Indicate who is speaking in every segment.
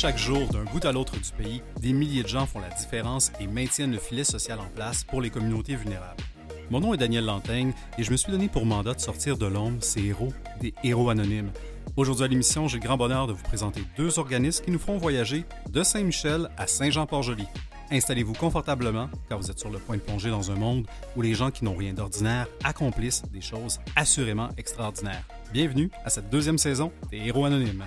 Speaker 1: chaque jour, d'un bout à l'autre du pays, des milliers de gens font la différence et maintiennent le filet social en place pour les communautés vulnérables. Mon nom est Daniel Lantaigne et je me suis donné pour mandat de sortir de l'ombre ces héros, des héros anonymes. Aujourd'hui à l'émission, j'ai le grand bonheur de vous présenter deux organismes qui nous feront voyager de Saint-Michel à Saint-Jean-Port-Joli. Installez-vous confortablement car vous êtes sur le point de plonger dans un monde où les gens qui n'ont rien d'ordinaire accomplissent des choses assurément extraordinaires. Bienvenue à cette deuxième saison des Héros Anonymes.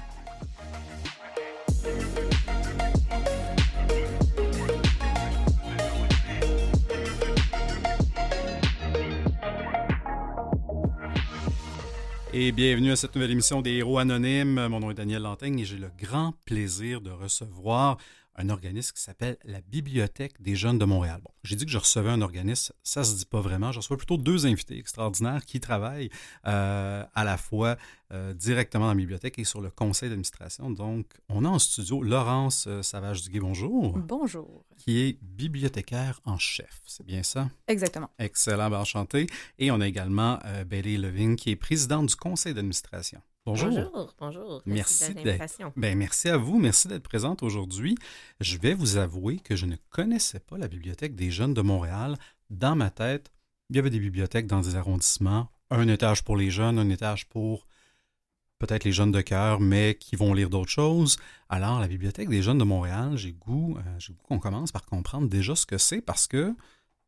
Speaker 1: Et bienvenue à cette nouvelle émission des Héros Anonymes. Mon nom est Daniel Lantaigne et j'ai le grand plaisir de recevoir un organisme qui s'appelle la Bibliothèque des jeunes de Montréal. Bon, j'ai dit que je recevais un organisme, ça se dit pas vraiment. Je reçois plutôt deux invités extraordinaires qui travaillent euh, à la fois euh, directement dans la bibliothèque et sur le conseil d'administration. Donc, on a en studio Laurence euh, Savage-Duguay, bonjour.
Speaker 2: Bonjour.
Speaker 1: Qui est bibliothécaire en chef, c'est bien ça?
Speaker 2: Exactement.
Speaker 1: Excellent, ben, enchanté. Et on a également euh, Bailey Levin, qui est présidente du conseil d'administration. Bonjour.
Speaker 3: Bonjour, bonjour.
Speaker 1: Merci, d'être. Ben, merci à vous. Merci d'être présente aujourd'hui. Je vais vous avouer que je ne connaissais pas la Bibliothèque des jeunes de Montréal. Dans ma tête, il y avait des bibliothèques dans des arrondissements, un étage pour les jeunes, un étage pour peut-être les jeunes de cœur, mais qui vont lire d'autres choses. Alors, la Bibliothèque des jeunes de Montréal, j'ai goût, euh, j'ai goût qu'on commence par comprendre déjà ce que c'est parce que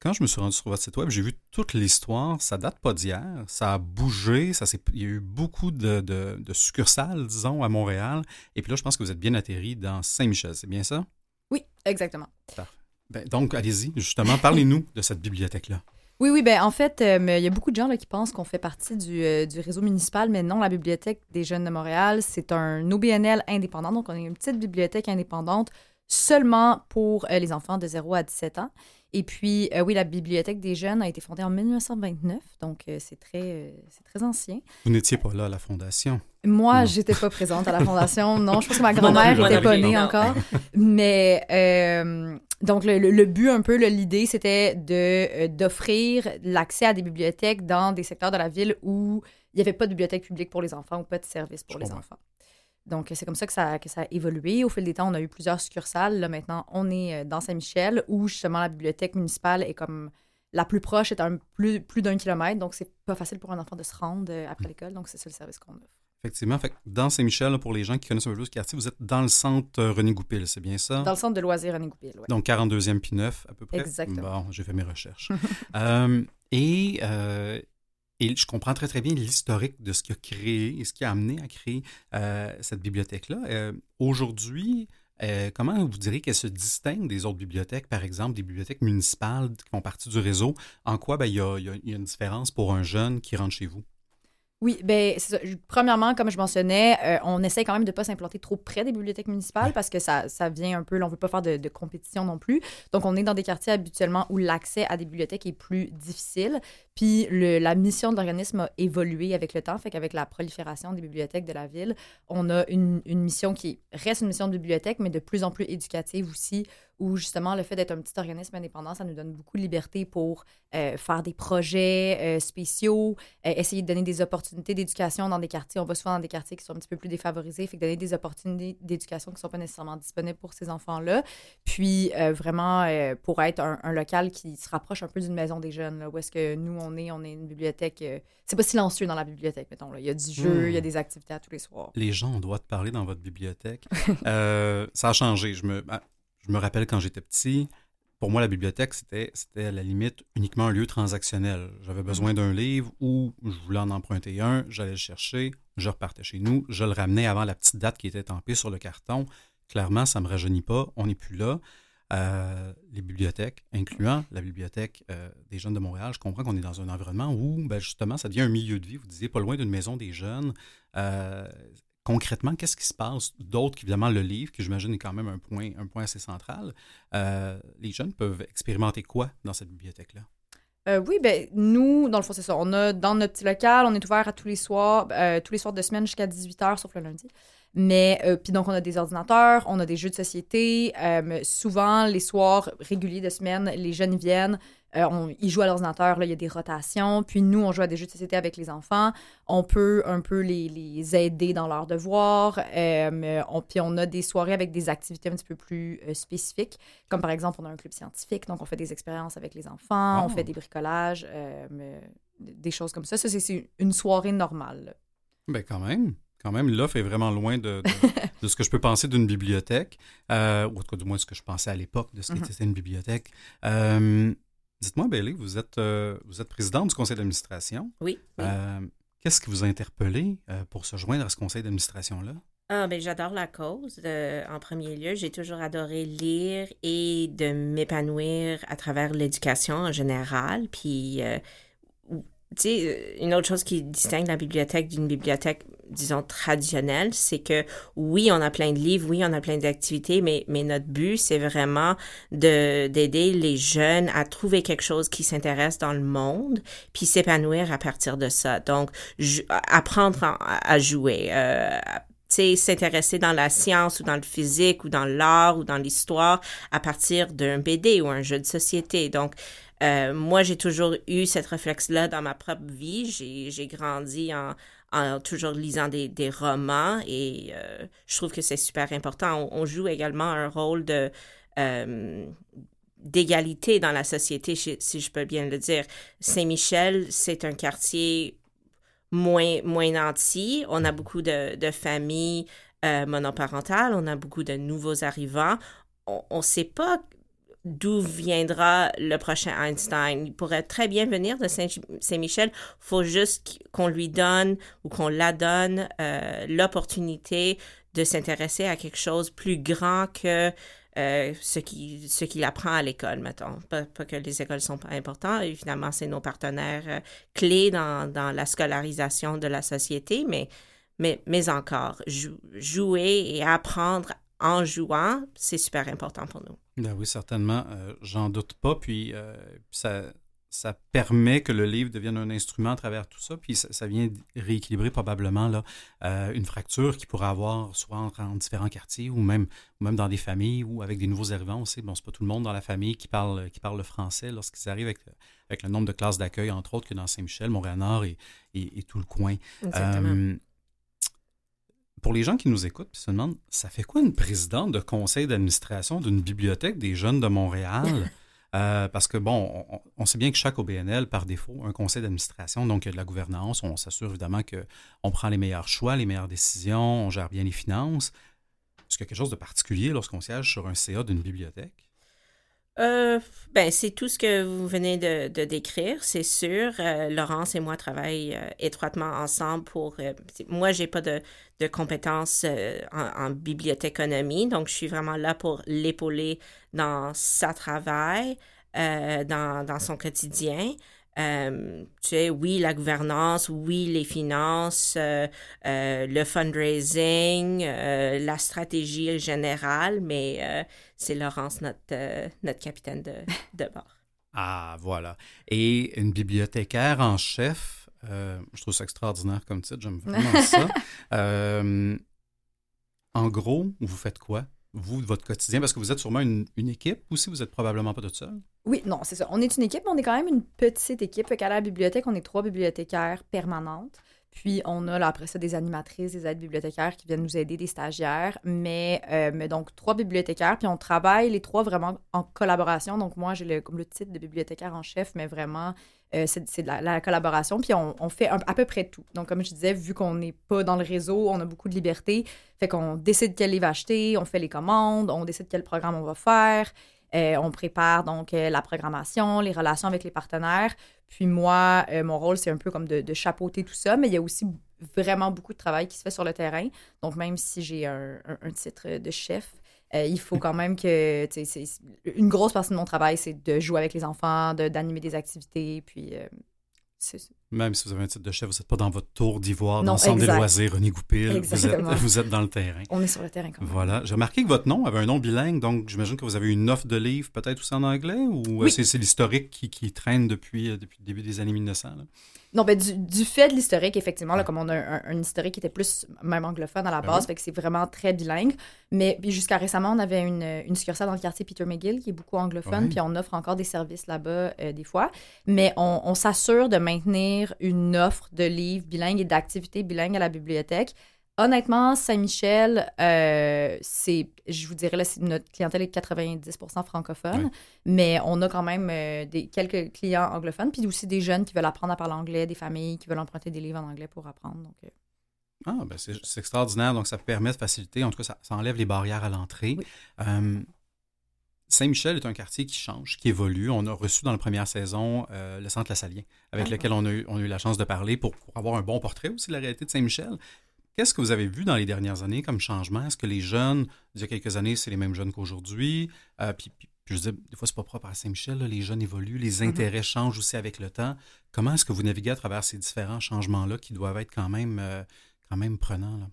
Speaker 1: quand je me suis rendu sur votre site web, j'ai vu toute l'histoire. Ça date pas d'hier. Ça a bougé. Ça il y a eu beaucoup de, de, succursales, disons, à Montréal. Et puis là, je pense que vous êtes bien atterri dans Saint-Michel. C'est bien ça?
Speaker 2: Oui, exactement.
Speaker 1: Ben, donc, allez-y, justement, parlez-nous de cette bibliothèque-là.
Speaker 2: Oui, oui, ben en fait, euh, il y a beaucoup de gens là, qui pensent qu'on fait partie du, euh, du, réseau municipal, mais non, la Bibliothèque des jeunes de Montréal, c'est un OBNL indépendant. Donc, on est une petite bibliothèque indépendante seulement pour euh, les enfants de 0 à 17 ans. Et puis, euh, oui, la Bibliothèque des jeunes a été fondée en 1929, donc euh, c'est très, euh, c'est très ancien.
Speaker 1: Vous n'étiez pas là à la fondation?
Speaker 2: Moi, je j'étais pas présente à la fondation. Non, je pense que ma grand-mère n'était pas née encore. Mais donc, le, le, but, un peu, l'idée, c'était de, d'offrir l'accès à des bibliothèques dans des secteurs de la ville où il n'y avait pas de bibliothèque publique pour les enfants ou pas de service pour les enfants. Donc, c'est comme ça que, ça que ça a évolué. Au fil des temps, on a eu plusieurs succursales. Là, maintenant, on est euh, dans Saint-Michel, où justement la bibliothèque municipale est comme la plus proche, est à plus, plus d'un kilomètre. Donc, c'est pas facile pour un enfant de se rendre euh, après l'école. Donc, c'est ça le service qu'on offre.
Speaker 1: Effectivement. Fait dans Saint-Michel, pour les gens qui connaissent un peu plus ce quartier, vous êtes dans le centre euh, René Goupil, c'est bien ça?
Speaker 2: Dans le centre de loisirs René Goupil, oui.
Speaker 1: Donc 42e puis 9 à peu près?
Speaker 2: Exactement.
Speaker 1: Bon, j'ai fait mes recherches. et et je comprends très, très bien l'historique de ce qui a créé et ce qui a amené à créer euh, cette bibliothèque-là. Euh, aujourd'hui, euh, comment vous diriez qu'elle se distingue des autres bibliothèques, par exemple des bibliothèques municipales qui font partie du réseau? En quoi ben, il y a une différence pour un jeune qui rentre chez vous?
Speaker 2: Oui, ben ça. Premièrement, comme je mentionnais, euh, on essaie quand même de ne pas s'implanter trop près des bibliothèques municipales parce que ça, ça vient un peu, là, on ne veut pas faire de, compétition non plus. Donc, on est dans des quartiers habituellement où l'accès à des bibliothèques est plus difficile. Puis, le, la mission de l'organisme a évolué avec le temps. Fait qu'avec la prolifération des bibliothèques de la ville, on a une, une mission qui reste une mission de bibliothèque, mais de plus en plus éducative aussi, où justement le fait d'être un petit organisme indépendant, ça nous donne beaucoup de liberté pour euh, faire des projets euh, spéciaux, essayer de donner des opportunités d'éducation dans des quartiers. On va souvent dans des quartiers qui sont un petit peu plus défavorisés, fait que donner des opportunités d'éducation qui ne sont pas nécessairement disponibles pour ces enfants-là. Puis vraiment pour être un, local qui se rapproche un peu d'une maison des jeunes, là, où est-ce que nous on est, on est une bibliothèque. c'est pas silencieux dans la bibliothèque, mettons. Là. Il y a du jeu, il y a hmm. des activités à tous les soirs.
Speaker 1: Les gens ont droit de parler dans votre bibliothèque. ça a changé. Je me, ben, je me rappelle quand j'étais petit, pour moi, la bibliothèque, c'était, c'était à la limite uniquement un lieu transactionnel. J'avais besoin mhm. d'un livre ou je voulais en emprunter un, j'allais le chercher, je repartais chez nous, je le ramenais avant la petite date qui était tampée sur le carton. Clairement, ça ne me rajeunit pas, on n'est plus là. Euh, les bibliothèques, incluant la bibliothèque euh, des jeunes de Montréal, je comprends qu'on est dans un environnement où, ben, justement, ça devient un milieu de vie. Vous disiez pas loin d'une maison des jeunes. Euh, concrètement, qu'est-ce qui se passe d'autre qu'évidemment le livre, que j'imagine est quand même un point, assez central? Euh, les jeunes peuvent expérimenter quoi dans cette bibliothèque-là?
Speaker 2: Euh, oui, ben nous, dans le fond, c'est ça. On a dans notre petit local, on est ouvert à tous les soirs, euh, tous les soirs de semaine jusqu'à 18h, sauf le lundi. Mais, puis donc, on a des ordinateurs, on a des jeux de société. souvent, les soirs réguliers de semaine, les jeunes viennent on, ils jouent à l'ordinateur, il y a des rotations. Puis nous, on joue à des jeux de société avec les enfants. On peut un peu les, les aider dans leurs devoirs. on, puis on a des soirées avec des activités un petit peu plus spécifiques. Comme par exemple, on a un club scientifique, donc on fait des expériences avec les enfants, on fait oh. des bricolages, des choses comme ça. Ça, c'est une soirée normale.
Speaker 1: Ben quand même quand même, l'offre est vraiment loin de, de, ce que je peux penser d'une bibliothèque, euh, ou en tout cas, du moins ce que je pensais à l'époque de ce qu'était mm-hmm. une bibliothèque. Euh, dites-moi, Bailey, vous êtes, euh, vous êtes présidente du conseil d'administration.
Speaker 3: Oui.
Speaker 1: Qu'est-ce qui vous a interpellé pour se joindre à ce conseil d'administration-là?
Speaker 3: Ah, ben, j'adore la cause. en premier lieu, j'ai toujours adoré lire et de m'épanouir à travers l'éducation en général. Puis, tu une autre chose qui distingue la bibliothèque d'une bibliothèque disons, traditionnel, c'est que oui, on a plein de livres, oui, on a plein d'activités, mais, mais notre but, c'est vraiment de, d'aider les jeunes à trouver quelque chose qui s'intéresse dans le monde, puis s'épanouir à partir de ça. Donc, apprendre à, jouer, euh, s'intéresser dans la science ou dans le physique ou dans l'art ou dans l'histoire à partir d'un BD ou un jeu de société. Donc, euh, moi, j'ai toujours eu cette réflexe-là dans ma propre vie. J'ai, grandi en, toujours lisant des, romans et euh, je trouve que c'est super important. On, joue également un rôle euh, d'égalité dans la société, si je peux bien le dire. Saint-Michel, c'est un quartier moins, moins nanti. On a beaucoup de, familles monoparentales, on a beaucoup de nouveaux arrivants. On ne sait pas d'où viendra le prochain Einstein. Il pourrait très bien venir de Saint-Michel. Faut juste qu'on lui donne ou qu'on la donne euh, l'opportunité de s'intéresser à quelque chose plus grand que euh, ce qu'il ce apprend à l'école, mettons. Pas, que les écoles sont pas importantes, évidemment, c'est nos partenaires euh, clés dans, dans, la scolarisation de la société, mais, mais, mais encore, jouer et apprendre en jouant, c'est super important pour nous.
Speaker 1: Ben oui, certainement. Euh, j'en doute pas. Puis euh, ça, ça permet que le livre devienne un instrument à travers tout ça. Puis ça, vient rééquilibrer probablement là, euh, une fracture qui pourrait avoir soit en différents quartiers ou même, même dans des familles ou avec des nouveaux arrivants aussi. Bon, c'est pas tout le monde dans la famille qui parle, qui parle le français lorsqu'ils arrivent avec, avec le nombre de classes d'accueil, entre autres, que dans Saint-Michel, Montréal-Nord et, et, tout le coin.
Speaker 3: Exactement
Speaker 1: pour les gens qui nous écoutent, se demandent, ça fait quoi une présidente de conseil d'administration d'une bibliothèque des jeunes de Montréal? Euh, parce que, bon, on, sait bien que chaque OBNL, par défaut, a un conseil d'administration, donc il y a de la gouvernance, on s'assure évidemment qu'on prend les meilleurs choix, les meilleures décisions, on gère bien les finances. Est-ce qu'il y a quelque chose de particulier lorsqu'on siège sur un CA d'une bibliothèque?
Speaker 3: Euh, ben, c'est tout ce que vous venez de, de décrire, c'est sûr. Euh, Laurence et moi travaillons euh, étroitement ensemble pour. Moi, j'ai pas de, compétences en, en, bibliothéconomie, donc je suis vraiment là pour l'épauler dans sa travail, dans son quotidien. Euh, tu sais, oui, la gouvernance, oui, les finances, euh, euh, le fundraising, la stratégie générale, mais c'est Laurence, notre, notre capitaine de, de bord.
Speaker 1: Ah, voilà. Et une bibliothécaire en chef, je trouve ça extraordinaire comme titre, j'aime vraiment ça. en gros, vous faites quoi? Vous, de votre quotidien? Parce que vous êtes sûrement une, équipe aussi, vous êtes probablement pas toute seule.
Speaker 2: Oui, non, c'est ça. On est une équipe, mais on est quand même une petite équipe. Fait qu'à la bibliothèque, on est trois bibliothécaires permanentes. Puis on a là, après ça des animatrices, des aides bibliothécaires qui viennent nous aider, des stagiaires. Mais, euh, mais donc trois bibliothécaires. Puis on travaille les trois vraiment en collaboration. Donc moi, j'ai comme le titre de bibliothécaire en chef, mais vraiment euh, c'est la, collaboration, puis on, fait à peu près tout. Donc, comme je disais, vu qu'on n'est pas dans le réseau, on a beaucoup de liberté. Fait qu'on décide quel livre acheter, on fait les commandes, on décide quel programme on va faire. Euh, on prépare donc euh, la programmation, les relations avec les partenaires. Puis moi, mon rôle, c'est un peu comme de, de, chapeauter tout ça, mais il y a aussi vraiment beaucoup de travail qui se fait sur le terrain. Donc, même si j'ai un, titre de chef, euh, il faut quand même que. Une grosse partie de mon travail, c'est de jouer avec les enfants, d'animer des activités. Puis. Euh,
Speaker 1: Même si vous avez un titre de chef, vous n'êtes pas dans votre tour d'ivoire,
Speaker 2: Non,
Speaker 1: dans le centre des loisirs, René Goupil. Vous êtes,
Speaker 2: Exactement.
Speaker 1: vous êtes dans le terrain.
Speaker 2: On est sur le terrain quand même.
Speaker 1: Voilà. J'ai remarqué que votre nom avait un nom bilingue, donc j'imagine que vous avez une offre de livres peut-être aussi en anglais ou euh,
Speaker 2: Oui.
Speaker 1: c'est, l'historique qui, qui traîne depuis, depuis le début des années 1900? là?
Speaker 2: Non, ben, du, du fait de l'historique, effectivement, là, comme on a un, un historique qui était plus même anglophone à la
Speaker 1: Ben
Speaker 2: base,
Speaker 1: oui.
Speaker 2: fait que c'est vraiment très bilingue. Mais jusqu'à récemment, on avait une, une succursale dans le quartier Peter McGill qui est beaucoup anglophone, puis on offre encore des services là-bas euh, des fois. Mais on, on s'assure de maintenir une offre de livres bilingues et d'activités bilingues à la bibliothèque. Honnêtement, Saint-Michel, euh, c'est, je vous dirais, là, notre clientèle est 90% francophone,
Speaker 1: Ouais.
Speaker 2: mais on a quand même euh, des, quelques clients anglophones, puis aussi des jeunes qui veulent apprendre à parler anglais, des familles qui veulent emprunter des livres en anglais pour apprendre. Donc, euh,
Speaker 1: Ah, ben c'est, extraordinaire. Donc, ça permet de faciliter. En tout cas, ça, ça enlève les barrières à l'entrée.
Speaker 2: Oui.
Speaker 1: Saint-Michel est un quartier qui change, qui évolue. On a reçu dans la première saison euh, le Centre La Salien, avec
Speaker 2: Ah.
Speaker 1: lequel on a, eu, on a eu la chance de parler pour, pour avoir un bon portrait aussi de la réalité de Saint-Michel. Qu'est-ce que vous avez vu dans les dernières années comme changement? Est-ce que les jeunes, il y a quelques années, c'est les mêmes jeunes qu'aujourd'hui? Euh, puis, je veux dire, des fois, c'est pas propre à Saint-Michel. Les jeunes évoluent, les
Speaker 2: Mhm.
Speaker 1: intérêts changent aussi avec le temps. Comment est-ce que vous naviguez à travers ces différents changements-là qui doivent être quand même, euh, quand même prenants? là?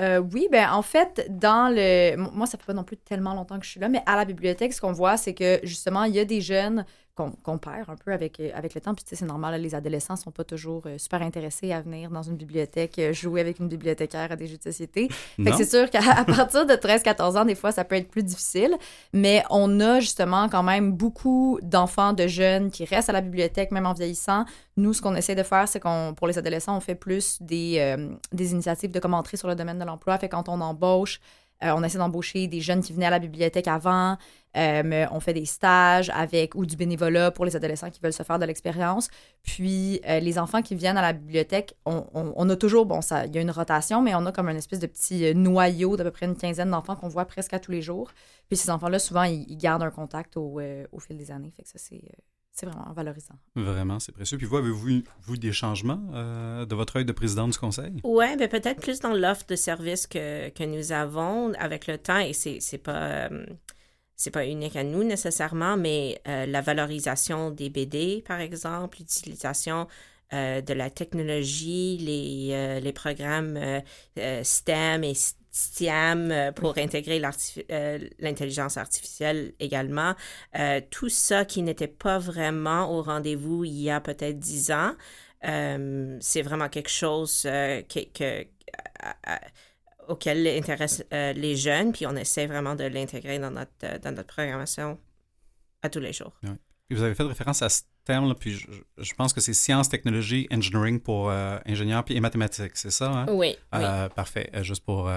Speaker 2: Euh, oui, ben en fait, dans le. Moi, ça fait pas non plus tellement longtemps que je suis là, mais à la bibliothèque, ce qu'on voit, c'est que justement, il y a des jeunes qu'on perd un peu avec, euh, avec le temps. Puis, tu sais, c'est normal, là, les adolescents sont pas toujours euh, super intéressés à venir dans une bibliothèque, euh, jouer avec une bibliothécaire à des jeux de société. Fait que c'est sûr qu'à partir de 13-14 ans, des fois, ça peut être plus difficile. Mais on a justement quand même beaucoup d'enfants, de jeunes qui restent à la bibliothèque, même en vieillissant. Nous, ce qu'on essaie de faire, c'est qu'on, pour les adolescents, on fait plus des, euh, des initiatives de comme entrer sur le domaine de l'emploi. Fait quand on embauche, on essaie d'embaucher des jeunes qui venaient à la bibliothèque avant. Euh, mais on fait des stages avec ou du bénévolat pour les adolescents qui veulent se faire de l'expérience. Puis euh, les enfants qui viennent à la bibliothèque, on, on- on a toujours, bon, ça, il y a une rotation, mais on a comme une espèce de petit euh, noyau d'à peu près une quinzaine d'enfants qu'on voit presque à tous les jours. Puis ces enfants-là, souvent, ils, ils gardent un contact au, euh, au fil des années. Fait que ça, c'est, euh, c'est vraiment valorisant.
Speaker 1: Vraiment, c'est précieux. Puis vous, avez-vous vous, des changements euh, de votre œil de président du conseil?
Speaker 3: Ouais, ben peut-être plus dans l'offre de services que, que nous avons avec le temps, et c'est c'est pas euh, c'est pas unique à nous nécessairement, mais euh, la valorisation des BD, par exemple, l'utilisation euh, de la technologie, les, euh, les programmes STEM et STEAM euh, pour intégrer l'intelligence artificielle également. Tout ça qui n'était pas vraiment au rendez-vous il y a peut-être dix ans. C'est vraiment quelque chose que, que- à- à- auquel intéresse euh, les jeunes, puis on essaie vraiment de l'intégrer dans notre, euh, dans notre programmation à tous les jours.
Speaker 1: Puis vous avez fait référence à ce terme, là, puis je, je pense que c'est sciences, technologie, engineering pour euh, ingénieurs et mathématiques, c'est ça? Hein?
Speaker 3: Oui, oui.
Speaker 1: Euh, parfait. Juste, pour,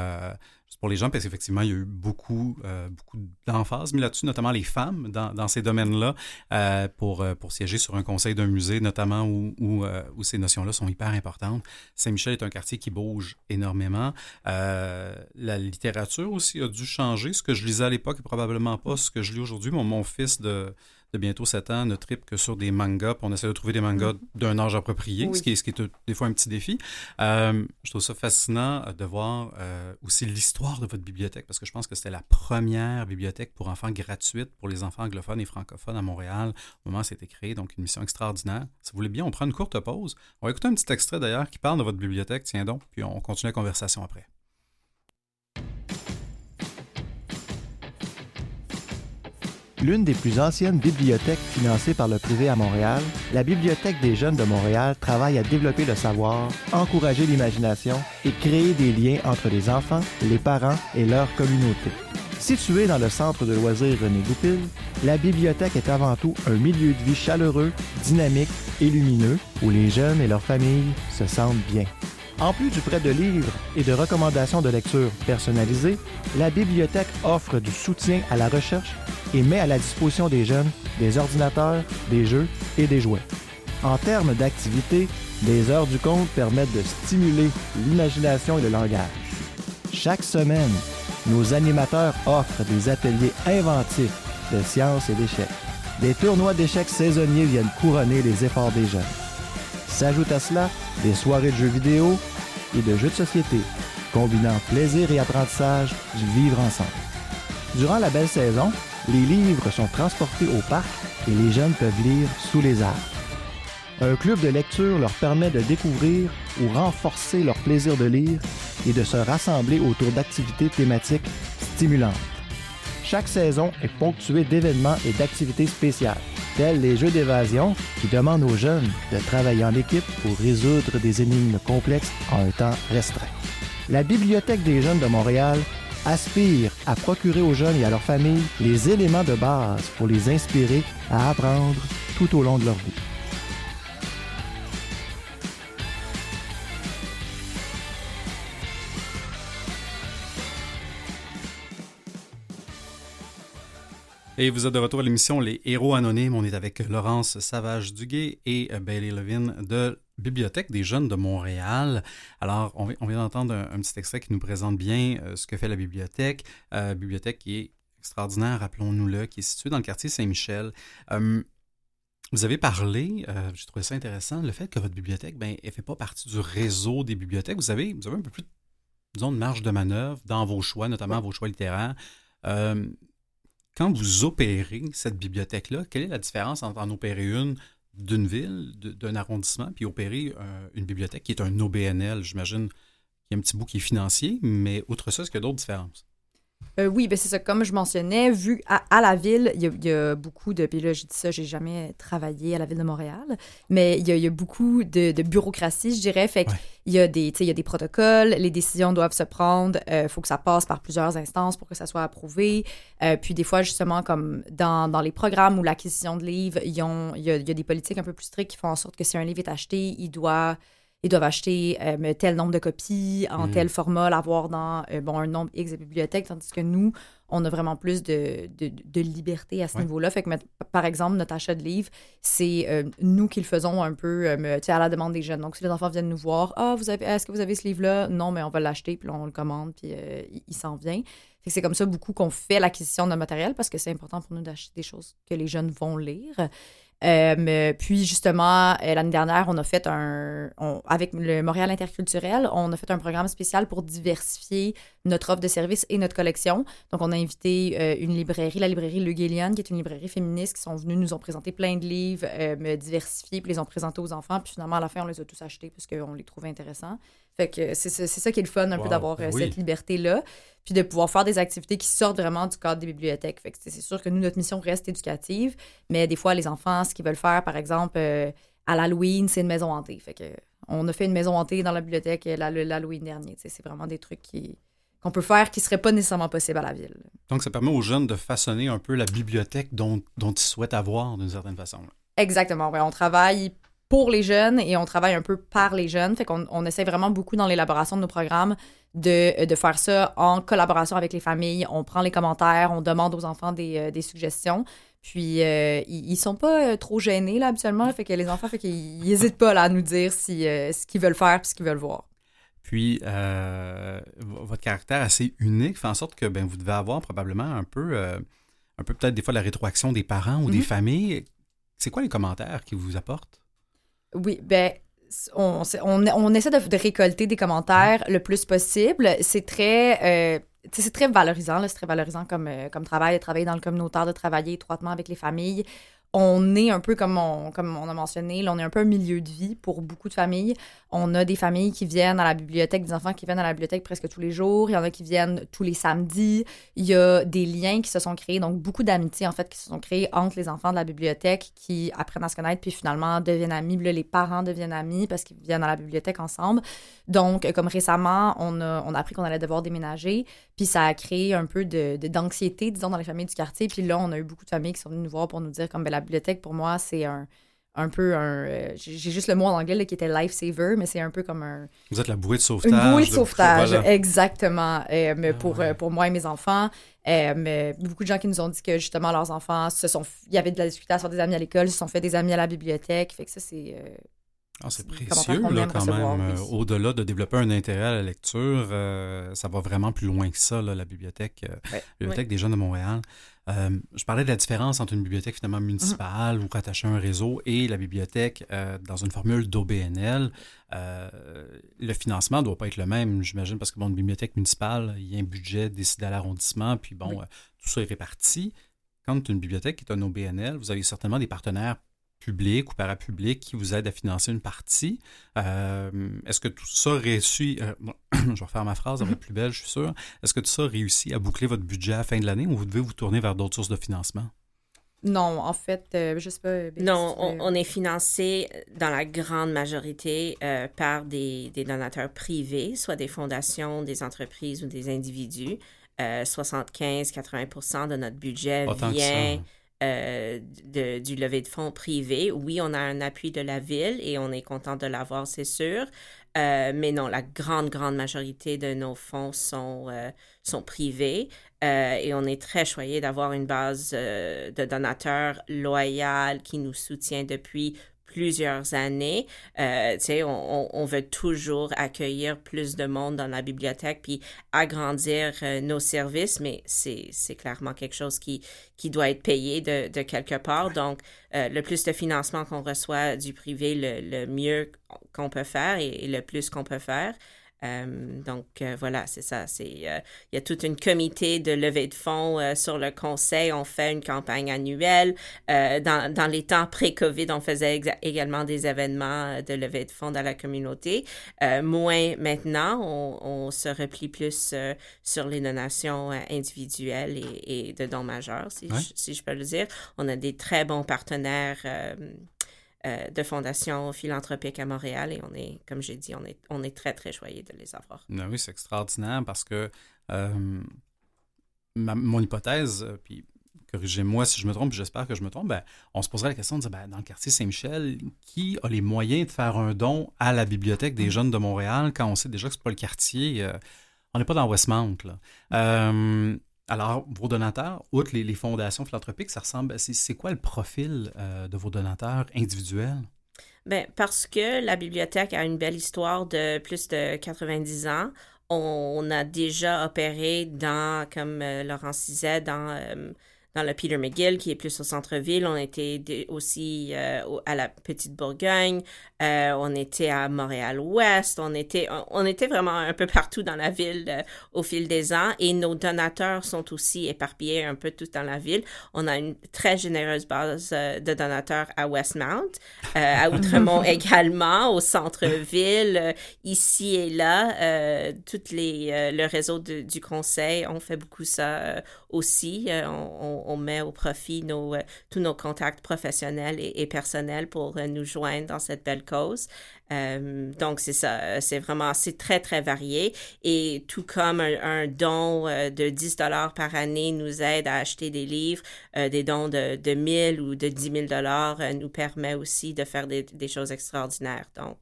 Speaker 1: juste pour les gens, parce qu'effectivement, il y a eu beaucoup, euh, beaucoup d'emphase mis là-dessus, notamment les femmes dans, ces domaines-là, euh, pour, euh, pour siéger sur un conseil d'un musée, notamment où, où, ces notions-là sont hyper importantes. Saint-Michel est un quartier qui bouge énormément. La littérature aussi a dû changer. Ce que je lisais à l'époque probablement pas ce que je lis aujourd'hui. Mon, mon fils de, de bientôt 7 ans ne tripe que sur des mangas, puis on essaie de trouver des mangas d'un âge approprié,
Speaker 2: Oui.
Speaker 1: ce, qui est, ce qui est des fois un petit défi. Euh, je trouve ça fascinant euh, de voir euh, aussi l'histoire de votre bibliothèque, parce que je pense que c'était la première bibliothèque pour enfants gratuite pour les enfants anglophones et francophones à Montréal au moment où c'était créé, donc une mission extraordinaire. Si vous voulez bien, on prend une courte pause. On va écouter un petit extrait d'ailleurs qui parle de votre bibliothèque, tiens donc, puis on continue la conversation après.
Speaker 4: L'une des plus anciennes bibliothèques financées par le privé à Montréal, la Bibliothèque des jeunes de Montréal travaille à développer le savoir, encourager l'imagination et créer des liens entre les enfants, les parents et leur communauté. Située dans le centre de loisirs René Goupil, la bibliothèque est avant tout un milieu de vie chaleureux, dynamique et lumineux où les jeunes et leurs familles se sentent bien. En plus du prêt de livres et de recommandations de lecture personnalisées, la bibliothèque offre du soutien à la recherche et met à la disposition des jeunes des ordinateurs, des jeux et des jouets. En termes d'activité, les heures du compte permettent de stimuler l'imagination et le langage. Chaque semaine, nos animateurs offrent des ateliers inventifs de sciences et d'échecs. Des tournois d'échecs saisonniers viennent couronner les efforts des jeunes. S'ajoutent à cela des soirées de jeux vidéo et de jeux de société, combinant plaisir et apprentissage du vivre ensemble. Durant la belle saison, les livres sont transportés au parc et les jeunes peuvent lire sous les arbres. Un club de lecture leur permet de découvrir ou renforcer leur plaisir de lire et de se rassembler autour d'activités thématiques stimulantes. Chaque saison est ponctuée d'événements et d'activités spéciales, tels les jeux d'évasion qui demandent aux jeunes de travailler en équipe pour résoudre des énigmes complexes en un temps restreint. La Bibliothèque des jeunes de Montréal aspire à procurer aux jeunes et à leurs familles les éléments de base pour les inspirer à apprendre tout au long de leur vie.
Speaker 1: Et vous êtes de retour à l'émission Les Héros Anonymes. On est avec Laurence Savage-Duguay et Bailey Levin de Bibliothèque des jeunes de Montréal. Alors, on vient, d'entendre un, petit extrait qui nous présente bien euh, ce que fait la bibliothèque. Euh, bibliothèque qui est extraordinaire, rappelons-nous-le, qui est située dans le quartier Saint-Michel. Euh, vous avez parlé, j'ai trouvé ça intéressant, le fait que votre bibliothèque, ben, elle ne fait pas partie du réseau des bibliothèques. Vous avez, vous avez un peu plus, disons, de marge de manœuvre dans vos choix, notamment vos choix littéraires. quand vous opérez cette bibliothèque-là, quelle est la différence entre en opérer une d'une ville, d'un arrondissement, puis opérer euh, une bibliothèque qui est un OBNL, j'imagine qu'il y a un petit bout qui est financier, mais outre ça, est-ce qu'il y a d'autres différences?
Speaker 2: Euh, oui, ben c'est ça. Comme je mentionnais, vu à, la ville, il y, a, beaucoup de. Puis là, j'ai dit ça, j'ai jamais travaillé à la ville de Montréal, mais il y a, beaucoup de, bureaucratie, je dirais. Fait qu'il y, a des, il y a des protocoles, les décisions doivent se prendre, il euh, faut que ça passe par plusieurs instances pour que ça soit approuvé. Euh, puis des fois, justement, comme dans, dans les programmes ou l'acquisition de livres, il y, a, des politiques un peu plus strictes qui font en sorte que si un livre est acheté, il doit ils doivent acheter euh, tel nombre de copies en mm. tel format, l'avoir dans euh, bon, un nombre X de bibliothèques, tandis que nous, on a vraiment plus de, de, liberté à ce niveau-là. Fait que, par exemple, notre achat de livres, c'est euh, nous qui le faisons un peu à la demande des jeunes. Donc, si les enfants viennent nous voir, ah, vous avez, est-ce que vous avez ce livre-là? Non, mais on va l'acheter, puis on le commande, puis il, s'en vient. Fait que c'est comme ça beaucoup qu'on fait l'acquisition de matériel parce que c'est important pour nous d'acheter des choses que les jeunes vont lire. Euh, puis justement, euh, l'année dernière, on a fait un, avec le Montréal interculturel, on a fait un programme spécial pour diversifier notre offre de services et notre collection. Donc, on a invité euh, une librairie, la librairie Le Guélian, qui est une librairie féministe, qui sont venus nous ont présenté plein de livres diversifiés, puis les ont présentés aux enfants. Puis finalement, à la fin, on les a tous achetés parce qu'on les trouvait intéressants. Fait que c'est ça qui est le fun, un peu d'avoir ben cette liberté-là puis de pouvoir faire des activités qui sortent vraiment du cadre des bibliothèques. Fait que c'est sûr que nous, notre mission reste éducative, mais des fois, les enfants, ce qu'ils veulent faire, par exemple, euh, à l'Halloween, c'est une maison hantée. Fait que on a fait une maison hantée dans la bibliothèque l'Halloween dernier. C'est vraiment des trucs qui qu'on peut faire qui ne seraient pas nécessairement possibles à la ville.
Speaker 1: Donc, ça permet aux jeunes de façonner un peu la bibliothèque dont, dont ils souhaitent avoir d'une certaine façon.
Speaker 2: Exactement. on travaille pour les jeunes et on travaille un peu par les jeunes. Fait qu'on on essaie vraiment beaucoup dans l'élaboration de nos programmes de, de, faire ça en collaboration avec les familles. On prend les commentaires, on demande aux enfants des, euh, des suggestions. Puis euh, ils, sont pas euh, trop gênés là habituellement, fait que les enfants fait qu'ils n'hésitent pas là, à nous dire si, ce qu'ils veulent faire puis ce qu'ils veulent voir.
Speaker 1: Puis votre caractère assez unique fait en sorte que ben, vous devez avoir probablement un peu, un peu peut-être des fois la rétroaction des parents ou des mm-hmm. familles. C'est quoi les commentaires qu'ils vous apportent?
Speaker 2: Oui, ben on, on, essaie de, récolter des commentaires le plus possible. C'est très, euh, c'est très valorisant, c'est très valorisant comme, euh, comme travail, de travailler dans le communautaire, de travailler étroitement avec les familles on est un peu comme on, comme on a mentionné, là, on est un peu un milieu de vie pour beaucoup de familles. On a des familles qui viennent à la bibliothèque, des enfants qui viennent à la bibliothèque presque tous les jours. Il y en a qui viennent tous les samedis. Il y a des liens qui se sont créés, donc beaucoup d'amitiés en fait qui se sont créées entre les enfants de la bibliothèque qui apprennent à se connaître puis finalement deviennent amis. les parents deviennent amis parce qu'ils viennent à la bibliothèque ensemble. Donc, comme récemment, on a, on a appris qu'on allait devoir déménager, puis ça a créé un peu de, d'anxiété, disons, dans les familles du quartier. Puis là, on a eu beaucoup de familles qui sont venues nous voir pour nous dire comme ben, la bibliothèque, pour moi, c'est un, un peu un. Euh, j'ai juste le mot en anglais qui était lifesaver, mais c'est un peu comme un.
Speaker 1: Vous êtes la bouée de sauvetage.
Speaker 2: Une bouée de sauvetage, exactement. Euh, mais ah pour, euh, pour moi et mes enfants. mais beaucoup de gens qui nous ont dit que justement leurs enfants se sont. Il y avait de la discutation des amis à l'école, se sont fait des amis à la bibliothèque. Fait que ça, c'est.
Speaker 1: Ah, c'est précieux, là, quand même. Au-delà de développer un intérêt à la lecture, ça va vraiment plus loin que ça, la bibliothèque, la bibliothèque des jeunes de Montréal. Euh, je parlais de la différence entre une bibliothèque finalement municipale ou rattachée à un réseau et la bibliothèque euh, dans une formule d'OBNL. Euh, le financement ne doit pas être le même, j'imagine, parce que bon, une bibliothèque municipale, il y a un budget décidé à l'arrondissement, puis bon, tout ça est réparti. Quand une bibliothèque est un OBNL, vous avez certainement des partenaires publics ou parapublics qui vous aident à financer une partie. Est-ce que tout ça réussit, je vais refaire ma phrase, elle va être plus belle, je suis sûr. Est-ce que tout ça réussit à boucler votre budget à la fin de l'année ou vous devez vous tourner vers d'autres sources de financement?
Speaker 2: Non, en fait, euh, je sais pas.
Speaker 3: non, on, est financé dans la grande majorité euh, par des, donateurs privés, soit des fondations, des entreprises ou des individus. 75-80% euh, de notre budget vient de, du lever de fonds privé. Oui, on a un appui de la ville et on est content de l'avoir, c'est sûr. mais non, la grande, grande majorité de nos fonds sont, sont privés. Euh, et on est très choyé d'avoir une base euh, de donateurs loyaux qui nous soutient depuis plusieurs années. Euh, on, on, veut toujours accueillir plus de monde dans la bibliothèque puis agrandir euh, nos services, mais c'est clairement quelque chose qui, qui doit être payé de, de quelque part. Donc, le plus de financement qu'on reçoit du privé, le, le mieux qu'on peut faire et, le plus qu'on peut faire. Euh, donc euh, voilà, c'est ça. C'est euh, il y a toute une comité de levée de fonds sur le conseil. On fait une campagne annuelle. dans, dans les temps pré-Covid, on faisait également des événements de levée de fonds dans la communauté. moins maintenant, on, on, se replie plus sur les donations individuelles et, et de dons majeurs, si, je, si je peux le dire. On a des très bons partenaires euh, de fondations philanthropiques à Montréal et on est, comme j'ai dit, on est, on est très, très choyé de les avoir.
Speaker 1: Ben oui, c'est extraordinaire parce que euh, mon hypothèse, euh, puis corrigez-moi si je me trompe, j'espère que je me trompe, ben, on se poserait la question de dire, ben, dans le quartier Saint-Michel, qui a les moyens de faire un don à la Bibliothèque des jeunes de Montréal quand on sait déjà que ce n'est pas le quartier, on n'est pas dans Westmount. Là. Alors, vos donateurs, outre les, fondations philanthropiques, ça ressemble. C'est quoi le profil euh, de vos donateurs individuels?
Speaker 3: Bien, parce que la bibliothèque a une belle histoire de plus de 90 ans. On, a déjà opéré dans, comme euh, Laurent disait, dans euh, dans le Peter McGill, qui est plus au centre-ville. On était aussi euh, à la Petite Bourgogne. Euh, on était à Montréal-Ouest. On était, on était vraiment un peu partout dans la ville euh, au fil des ans. Et nos donateurs sont aussi éparpillés un peu tout dans la ville. On a une très généreuse base de donateurs à Westmount, à Outremont également, au centre-ville, ici et là. toutes les, le réseau du conseil, on fait beaucoup ça aussi. on on met au profit euh, tous nos contacts professionnels et, personnels pour euh, nous joindre dans cette belle cause. Euh, donc, c'est ça, c'est vraiment, c'est très, très varié. Et tout comme un, don de 10 dollars par année nous aide à acheter des livres, des dons de, de 1000 ou de 10 000 dollars nous permet aussi de faire des, des choses extraordinaires. Donc,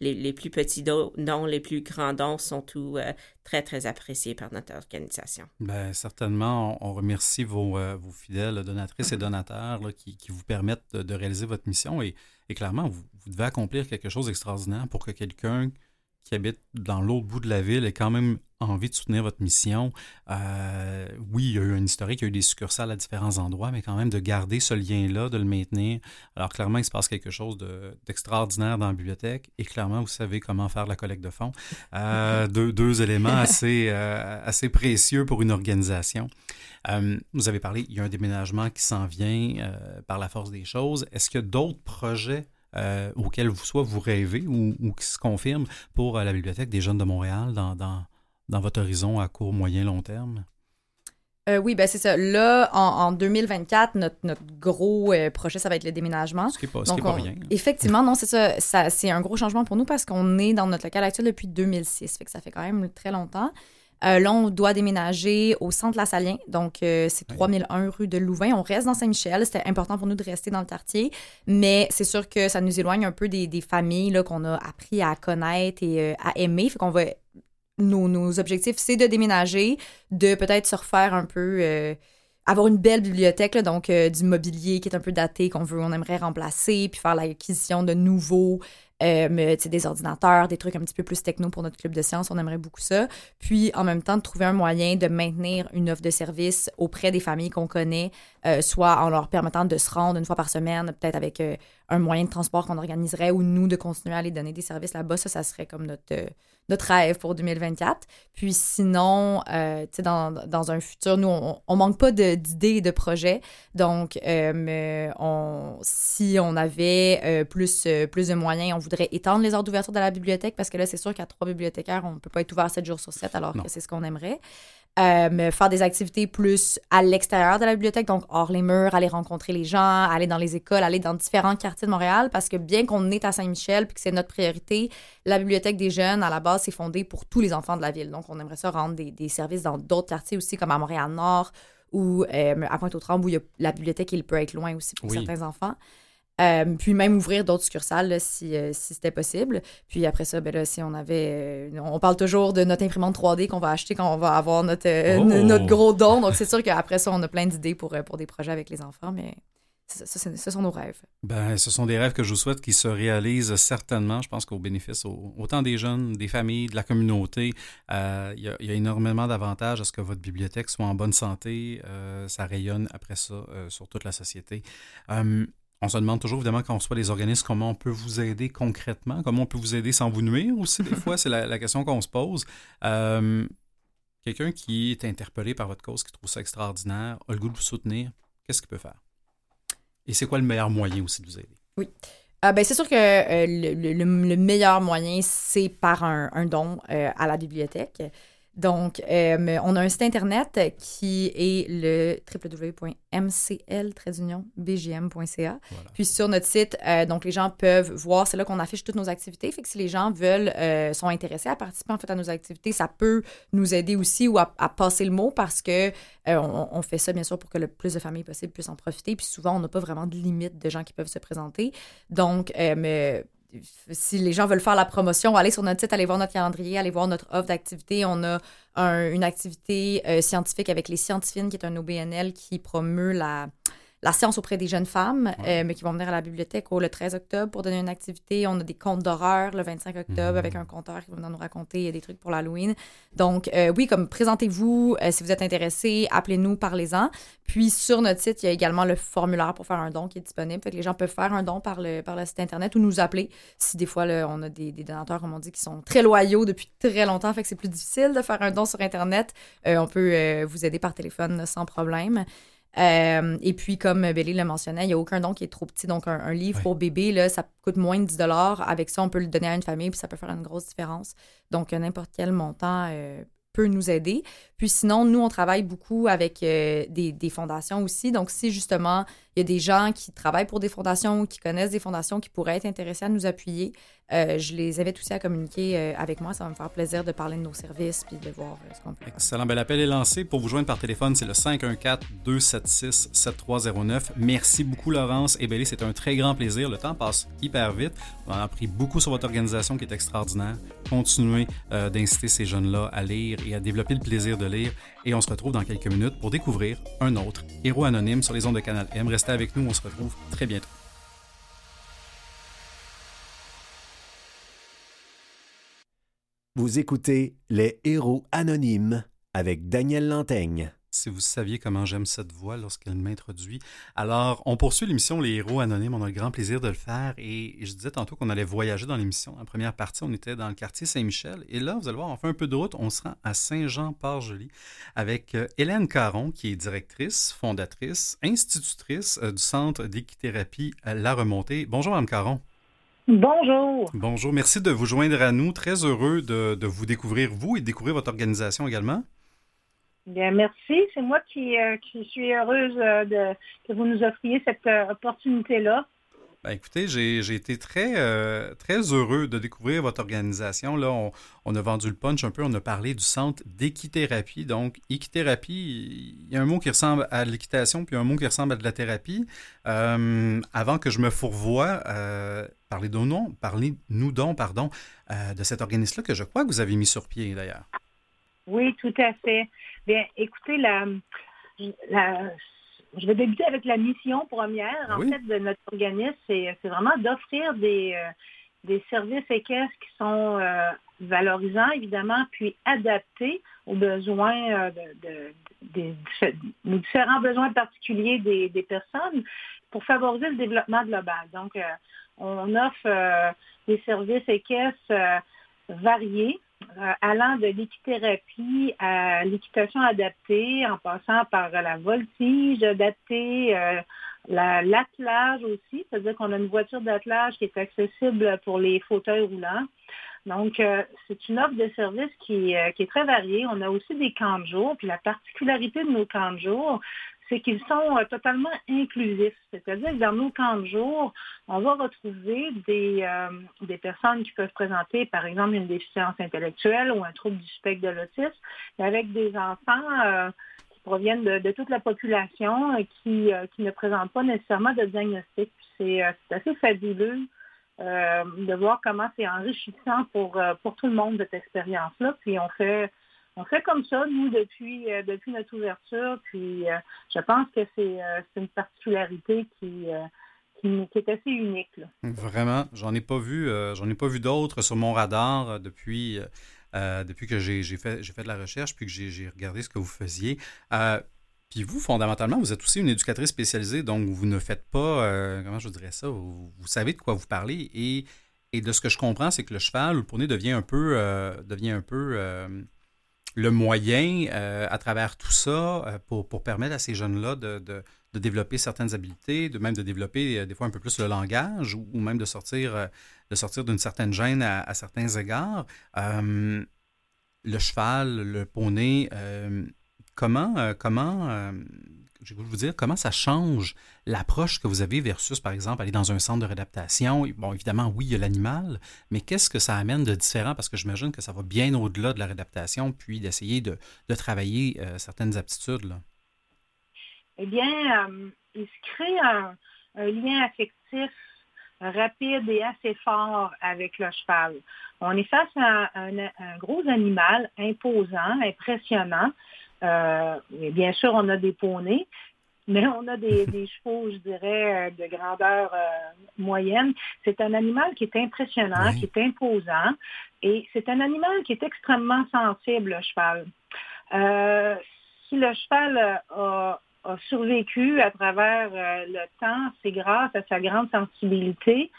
Speaker 3: les, les, plus petits dons, les plus grands dons sont tous très, très appréciés par notre organisation.
Speaker 1: Bien, certainement, on, remercie vos, vos fidèles donatrices et donateurs qui, qui, vous permettent de, réaliser votre mission. Et, et clairement, vous, devez accomplir quelque chose d'extraordinaire pour que quelqu'un qui habite dans l'autre bout de la ville ait quand même envie de soutenir votre mission. Euh, oui, il y a eu un historique, il y a eu des succursales à différents endroits, mais quand même de garder ce lien-là, de le maintenir. Alors clairement, il se passe quelque chose d'extraordinaire dans la bibliothèque et clairement, vous savez comment faire la collecte de fonds. Euh, deux, deux, éléments assez, euh, assez précieux pour une organisation. vous avez parlé, il y a un déménagement qui s'en vient par la force des choses. Est-ce qu'il y a d'autres projets auxquels vous, soit vous rêvez ou, qui se confirment pour la Bibliothèque des jeunes de Montréal dans, dans, dans votre horizon à court, moyen, long terme?
Speaker 2: Euh, oui, ben c'est ça. Là, en, 2024, notre, notre gros euh, projet, ça va être le déménagement.
Speaker 1: Ce qui n'est pas, pas, rien.
Speaker 2: Effectivement, non, c'est ça, ça c'est un gros changement pour nous parce qu'on est dans notre local actuel depuis 2006. Fait que ça fait quand même très longtemps. Euh, là, on doit déménager au centre La Salien. Donc, c'est 3001 rue de Louvain. On reste dans Saint-Michel. C'était important pour nous de rester dans le quartier. Mais c'est sûr que ça nous éloigne un peu des, des familles qu'on a appris à connaître et à aimer. Fait qu'on va nos, objectifs, c'est de déménager, de peut-être se refaire un peu, euh, avoir une belle bibliothèque, donc euh, du mobilier qui est un peu daté, qu'on veut, on aimerait remplacer, puis faire l'acquisition de nouveaux euh, des ordinateurs, des trucs un petit peu plus techno pour notre club de sciences. On aimerait beaucoup ça. Puis, en même temps, de trouver un moyen de maintenir une offre de service auprès des familles qu'on connaît, soit en leur permettant de se rendre une fois par semaine, peut-être avec un moyen de transport qu'on organiserait ou nous de continuer à aller donner des services là-bas. Ça, ça serait comme notre, notre rêve pour 2024. Puis sinon, sais, dans, dans, un futur, nous, on, on manque pas d'idées et de projets. Donc, on, si on avait plus, plus de moyens, on voudrait étendre les heures d'ouverture de la bibliothèque parce que là, c'est sûr qu'à trois bibliothécaires, on ne peut pas être ouvert 7 jours sur 7 alors que c'est ce qu'on aimerait. Euh, faire des activités plus à l'extérieur de la bibliothèque, donc hors les murs, aller rencontrer les gens, aller dans les écoles, aller dans différents quartiers de Montréal, parce que bien qu'on est à Saint-Michel puis que c'est notre priorité, la bibliothèque des jeunes, à la base, c'est fondée pour tous les enfants de la ville. Donc, on aimerait ça rendre des, services dans d'autres quartiers aussi, comme à Montréal-Nord ou euh, à Pointe-aux-Trembles, où la bibliothèque, il peut être loin aussi pour certains enfants. Euh, puis même ouvrir d'autres succursales si, euh, si c'était possible. Puis après ça, ben là, si on avait... Euh, on parle toujours de notre imprimante 3D qu'on va acheter quand on va avoir notre, oh! notre gros don. Donc c'est sûr qu'après ça, on a plein d'idées pour, pour des projets avec les enfants, mais ça, ce sont nos rêves.
Speaker 1: Ben, ce sont des rêves que je vous souhaite qui se réalisent certainement. Je pense qu'au bénéfice autant des jeunes, des familles, de la communauté, il y, a énormément d'avantages à ce que votre bibliothèque soit en bonne santé. ça rayonne après ça sur toute la société. On se demande toujours, évidemment, quand on reçoit les organismes, comment on peut vous aider concrètement, comment on peut vous aider sans vous nuire aussi, des fois, c'est la, question qu'on se pose. Euh, quelqu'un qui est interpellé par votre cause, qui trouve ça extraordinaire, a le goût de vous soutenir, qu'est-ce qu'il peut faire? Et c'est quoi le meilleur moyen aussi de vous aider?
Speaker 2: Oui. Ah, ben, c'est sûr que euh, le, meilleur moyen, c'est par un, don euh, à la bibliothèque. Donc, euh, on a un site internet qui est le www.mcl-bgm.ca. Puis sur notre site, euh, donc les gens peuvent voir, c'est là qu'on affiche toutes nos activités. Fait que si les gens veulent, euh, sont intéressés à participer en fait à nos activités, ça peut nous aider aussi ou à, passer le mot parce que on, on, fait ça bien sûr pour que le plus de familles possible puissent en profiter. Puis souvent, on n'a pas vraiment de limite de gens qui peuvent se présenter. Donc, mais si les gens veulent faire la promotion, allez sur notre site, allez voir notre calendrier, allez voir notre offre d'activité. On a une activité euh, scientifique avec les Scientifines, qui est un OBNL qui promeut la, la science auprès des jeunes femmes, euh, mais qui vont venir à la bibliothèque le 13 octobre pour donner une activité. On a des contes d'horreur le 25 octobre mhm. avec un conteur qui va venir nous raconter des trucs pour l'Halloween. Donc, euh, oui, comme présentez-vous, euh, si vous êtes intéressé, appelez-nous, parlez-en. Puis, sur notre site, il y a également le formulaire pour faire un don qui est disponible. Fait que les gens peuvent faire un don par le, par le site Internet ou nous appeler si des fois, on a des, des, donateurs, comme on dit, qui sont très loyaux depuis très longtemps. Fait que c'est plus difficile de faire un don sur Internet. on peut vous aider par téléphone sans problème. Euh, et puis, comme Béli le mentionnait, il n'y a aucun don qui est trop petit. Donc, un, livre pour bébé, là, ça coûte moins de 10 Avec ça, on peut le donner à une famille, puis ça peut faire une grosse différence. Donc, n'importe quel montant euh, peut nous aider. Puis sinon, nous, on travaille beaucoup avec euh, des, des, fondations aussi. Donc, si justement, il y a des gens qui travaillent pour des fondations ou qui connaissent des fondations qui pourraient être intéressés à nous appuyer, euh, je les invite aussi à communiquer euh, avec moi. Ça va me faire plaisir de parler de nos services puis de voir ce qu'on peut
Speaker 1: Excellent. Ben, L'appel est lancé. Pour vous joindre par téléphone, c'est le 514-276-7309. Merci beaucoup, Laurence. Et Béli, c'est un très grand plaisir. Le temps passe hyper vite. On a appris beaucoup sur votre organisation qui est extraordinaire. Continuez d'inciter ces jeunes-là à lire et à développer le plaisir de lire. Et on se retrouve dans quelques minutes pour découvrir un autre héros anonyme sur les ondes de Canal M. Restez avec nous, on se retrouve très bientôt.
Speaker 5: Vous écoutez Les héros anonymes avec Daniel Lantaigne
Speaker 1: si vous saviez comment j'aime cette voix lorsqu'elle m'introduit. Alors, on poursuit l'émission Les Héros Anonymes. On a le grand plaisir de le faire. Et je disais tantôt qu'on allait voyager dans l'émission. En première partie, on était dans le quartier Saint-Michel. Et là, vous allez voir, on fait un peu de route. On se rend à Saint-Jean-Port-Joli avec euh, Hélène Caron, qui est directrice, fondatrice, institutrice euh, du Centre d'équithérapie La Remontée. Bonjour, Mme Caron.
Speaker 6: Bonjour.
Speaker 1: Bonjour, merci de vous joindre à nous. Très heureux de, de vous découvrir, vous, et de découvrir votre organisation également.
Speaker 6: Bien, merci. C'est moi qui, euh, qui, suis heureuse euh, de, que vous nous offriez cette euh, opportunité-là.
Speaker 1: Ben, écoutez, j'ai été très, très heureux de découvrir votre organisation. Là, on, on, a vendu le punch un peu, on a parlé du centre d'équithérapie. Donc, équithérapie, il y a un mot qui ressemble à l'équitation, puis un mot qui ressemble à de la thérapie. avant que je me fourvoie, parlez-nous parlez donc, pardon, de cet organisme-là que je crois que vous avez mis sur pied d'ailleurs.
Speaker 6: Oui, tout à fait. Bien, écoutez, la, je vais débuter avec la mission première, en fait, de notre organisme. C'est vraiment d'offrir des, euh, des services équestres qui sont valorisants, évidemment, puis adaptés aux besoins de, des, différents besoins particuliers des, des, personnes pour favoriser le développement global. Donc, on offre des services équestres variés euh, allant de l'équithérapie à l'équitation adaptée, en passant par la voltige adaptée, euh, l'attelage aussi, c'est-à-dire qu'on a une voiture d'attelage qui est accessible pour les fauteuils roulants. Donc, euh, c'est une offre de service qui, qui, est très variée. On a aussi des camps de jour. Puis la particularité de nos camps de jour, c'est qu'ils sont euh, totalement inclusifs. C'est-à-dire que dans nos camps de jour, on va retrouver des, euh, des personnes qui peuvent présenter, par exemple, une déficience intellectuelle ou un trouble du spectre de l'autisme, avec des enfants euh, qui proviennent de, toute la population et qui, qui ne présentent pas nécessairement de diagnostic. C'est assez fabuleux de voir comment c'est enrichissant pour, pour tout le monde cette expérience-là. Puis on fait on fait comme ça, nous, depuis, euh, notre ouverture. Puis euh, je pense que c'est euh, une particularité qui, est assez unique.
Speaker 1: Vraiment, j'en ai pas vu, j'en ai pas vu d'autres sur mon radar depuis, depuis que j'ai fait, fait de la recherche, puis que j'ai regardé ce que vous faisiez. Puis vous, fondamentalement, vous êtes aussi une éducatrice spécialisée, donc vous ne faites pas, comment je dirais ça, vous, savez de quoi vous parlez. Et, et, de ce que je comprends, c'est que le cheval ou le poney devient un peu, devient un peu le moyen euh, à travers tout ça euh, pour, permettre à ces jeunes-là de, développer certaines habiletés, de même de développer euh, des fois un peu plus le langage ou, même de sortir de d'une certaine gêne à, certains égards. le cheval, le poney, comment, comment je vous dire comment ça change l'approche que vous avez versus, par exemple, aller dans un centre de réadaptation. Bon, évidemment, oui, il y a l'animal, mais qu'est-ce que ça amène de différent? Parce que j'imagine que ça va bien au-delà de la réadaptation, puis d'essayer de, travailler euh, certaines aptitudes.
Speaker 6: Eh bien, euh, il se crée un, lien affectif rapide et assez fort avec le cheval. On est face à un gros animal imposant, impressionnant, euh, bien sûr, on a des poneys, mais on a des, chevaux, je dirais, euh, de grandeur euh, moyenne. C'est un animal qui est impressionnant, qui est imposant, et c'est un animal qui est extrêmement sensible, le cheval. si le cheval a, survécu à travers le temps, c'est grâce à sa grande sensibilité,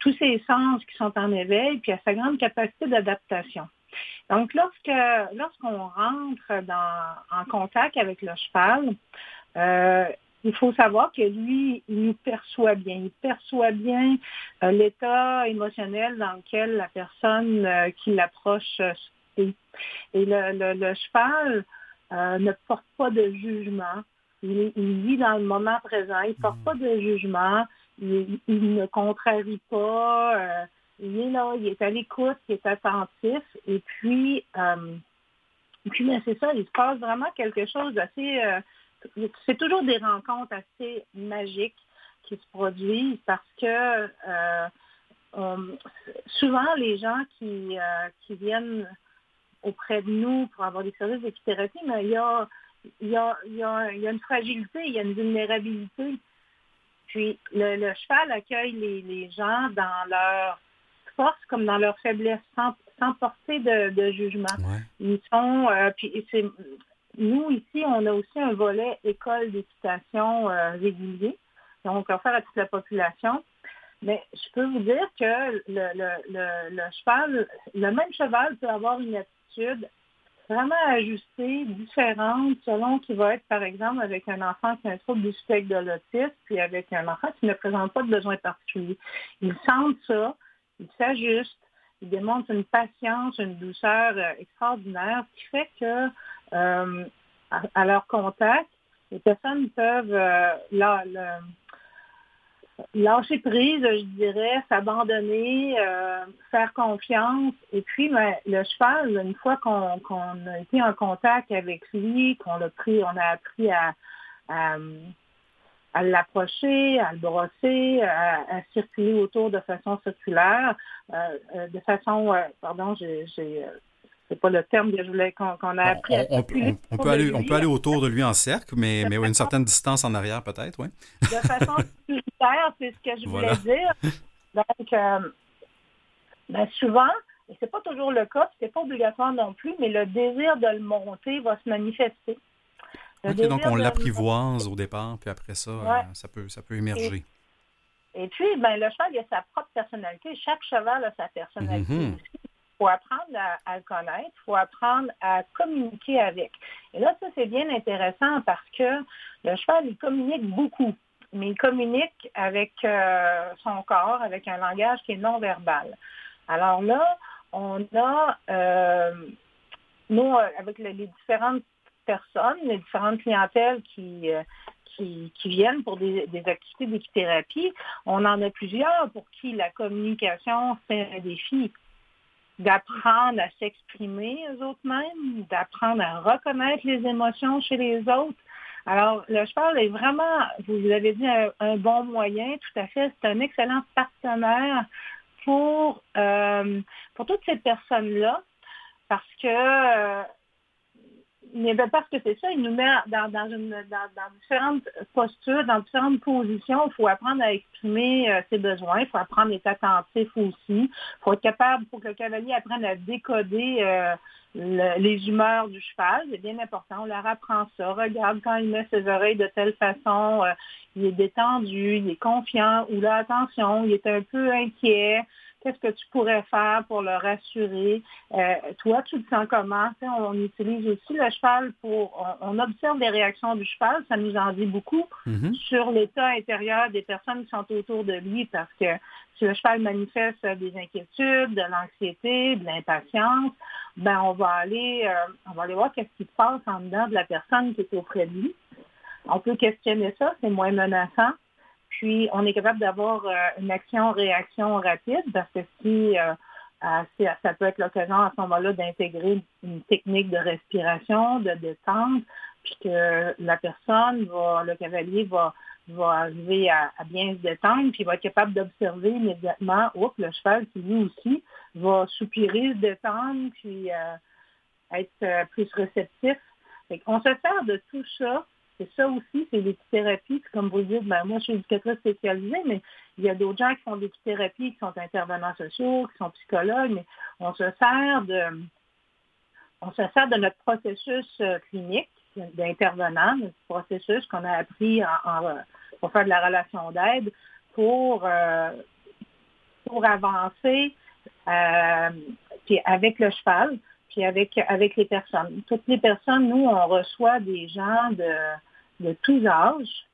Speaker 6: tous ses sens qui sont en éveil, puis à sa grande capacité d'adaptation. Donc, lorsque lorsqu'on rentre en contact avec le cheval, euh, il faut savoir que lui, il nous perçoit bien. Il perçoit bien euh, l'état émotionnel dans lequel la personne euh, qui l'approche est. Et le, cheval ne porte pas de jugement. Il, vit dans le moment présent. Il ne porte mm. pas de jugement. Il, il ne contrarie pas il est là, il est à l'écoute, il est attentif. Et puis, euh, puis c'est ça, il se passe vraiment quelque chose d'assez... Euh, c'est toujours des rencontres assez magiques qui se produisent parce que euh, souvent les gens qui, qui viennent auprès de nous pour avoir des services d'équithérapie, mais il y a, il, y a, il, y a, y a une fragilité, il y a une vulnérabilité. Puis le, cheval accueille les gens dans leur force comme dans leur faiblesse, sans, porter de, jugement. Ils sont, euh, puis c'est, nous ici, on a aussi un volet école d'équitation euh, régulier, donc offert à toute la population. Mais je peux vous dire que le, cheval, le même cheval peut avoir une attitude vraiment ajustée, différente, selon qu'il va être, par exemple, avec un enfant qui a un trouble du spectre de l'autisme, puis avec un enfant qui ne présente pas de besoin particulier. Ils sentent ça, ils s'ajustent, ils démontrent une patience, une douceur euh, extraordinaire, ce qui fait que euh, à, leur contact, les personnes peuvent euh, lâcher prise, je dirais, s'abandonner, faire confiance. Et puis, ben, le cheval, une fois qu'on a été en contact avec lui, qu'on l'a pris, on a appris à l'approcher, à le brosser, à, circuler autour de façon circulaire, euh, euh, de façon, euh, pardon, j'ai, c'est pas le terme que je voulais qu'on, a appris.
Speaker 1: On, à on, peut aller, on peut aller autour de lui en cercle, mais, mais une certaine distance en arrière peut-être, oui.
Speaker 6: de façon circulaire, c'est ce que je voulais dire. Donc, ben souvent, et c'est pas toujours le cas, c'est pas obligatoire non plus, mais le désir de le monter va se manifester.
Speaker 1: Donc on l'apprivoise au départ, puis après ça, euh, ça, peut, ça peut émerger.
Speaker 6: Et, puis, ben, le cheval, il a sa propre personnalité. Chaque cheval a sa personnalité mm-hmm. Il faut apprendre à, le connaître, il faut apprendre à communiquer avec. Et là, ça, c'est bien intéressant parce que le cheval, il communique beaucoup, mais il communique avec euh, son corps, avec un langage qui est non verbal. Alors là, on a, euh, nous, avec les, différentes personnes, les différentes clientèles qui, euh, qui, viennent pour des, activités d'équithérapie, on en a plusieurs pour qui la communication, c'est un défi d'apprendre à s'exprimer eux autres mêmes, d'apprendre à reconnaître les émotions chez les autres. Alors, le cheval est vraiment, vous avez dit, un bon moyen, tout à fait. C'est un excellent partenaire pour, euh, pour toutes ces personnes-là, parce que euh, parce que c'est ça, il nous met dans, différentes postures, dans différentes positions. Il faut apprendre à exprimer euh, ses besoins, il faut apprendre à être attentif aussi. Il faut être capable, pour que le cavalier apprenne à décoder les humeurs du cheval. C'est bien important. On leur apprend ça. Regarde quand il met ses oreilles de telle façon, il est détendu, il est confiant, ou là, attention, il est un peu inquiet. Qu'est-ce que tu pourrais faire pour le rassurer? Euh, toi, tu le sens comment? on, utilise aussi le cheval pour... On, observe les réactions du cheval, ça nous en dit beaucoup mm-hmm. sur l'état intérieur des personnes qui sont autour de lui parce que si le cheval manifeste des inquiétudes, de l'anxiété, de l'impatience, ben on va aller, euh, on va aller voir qu'est-ce qui se passe en dedans de la personne qui est auprès de lui. On peut questionner ça, c'est moins menaçant. Puis, on est capable d'avoir euh, une action-réaction rapide parce que si, euh, ça peut être l'occasion à ce moment-là d'intégrer une technique de respiration, de détente, puis que la personne, le cavalier va, arriver à, bien se détendre, puis va être capable d'observer immédiatement, oups, le cheval qui lui aussi va soupirer, se détendre, puis euh, être plus réceptif. on se sert de tout ça ça aussi, c'est l'équithérapie. Comme vous dites, ben, moi, je suis éducatrice spécialisée, mais il y a d'autres gens qui font de l'équithérapie, qui sont intervenants sociaux, qui sont psychologues, mais on se sert de, on se sert de notre processus euh, clinique d'intervenant, notre processus qu'on a appris pour faire de la relation d'aide, pour, euh, pour avancer euh, puis avec le cheval, puis avec, avec les personnes. Toutes les personnes, nous, on reçoit des gens de, de tous âges.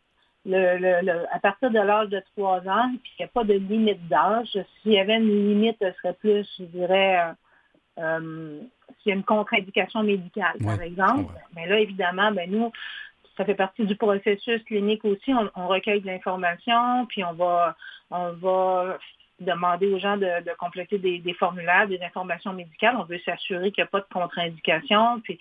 Speaker 6: Le, à partir de l'âge de 3 ans, puis il n'y a pas de limite d'âge. S'il y avait une limite, ce serait plus, je dirais, euh, euh, s'il y a une contre-indication médicale, par exemple. Mais là, évidemment, ben, nous, ça fait partie du processus clinique aussi. On, recueille de l'information, puis on va, on va demander aux gens de, compléter des, formulaires, des informations médicales. On veut s'assurer qu'il n'y a pas de contre-indication. Puis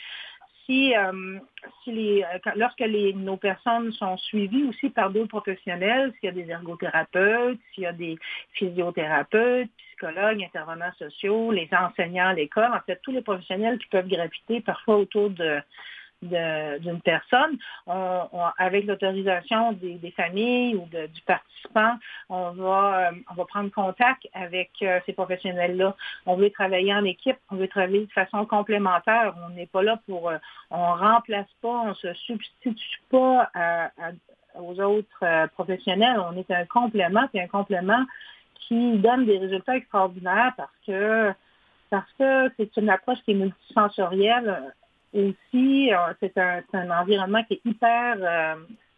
Speaker 6: si, euh, les, euh, lorsque les, nos personnes sont suivies aussi par d'autres professionnels, s'il y a des ergothérapeutes, s'il y a des physiothérapeutes, psychologues, intervenants sociaux, les enseignants à l'école, en fait, tous les professionnels qui peuvent graviter parfois autour de, d'une personne, avec l'autorisation des, familles ou du participant, on va, euh, on va prendre contact avec euh, ces professionnels-là. On veut travailler en équipe, on veut travailler de façon complémentaire. On n'est pas là pour, euh, on remplace pas, on se substitue pas aux autres professionnels. On est un complément, puis un complément qui donne des résultats extraordinaires parce que parce que c'est une approche qui est multisensorielle aussi, euh, c'est un, environnement qui est hyper euh,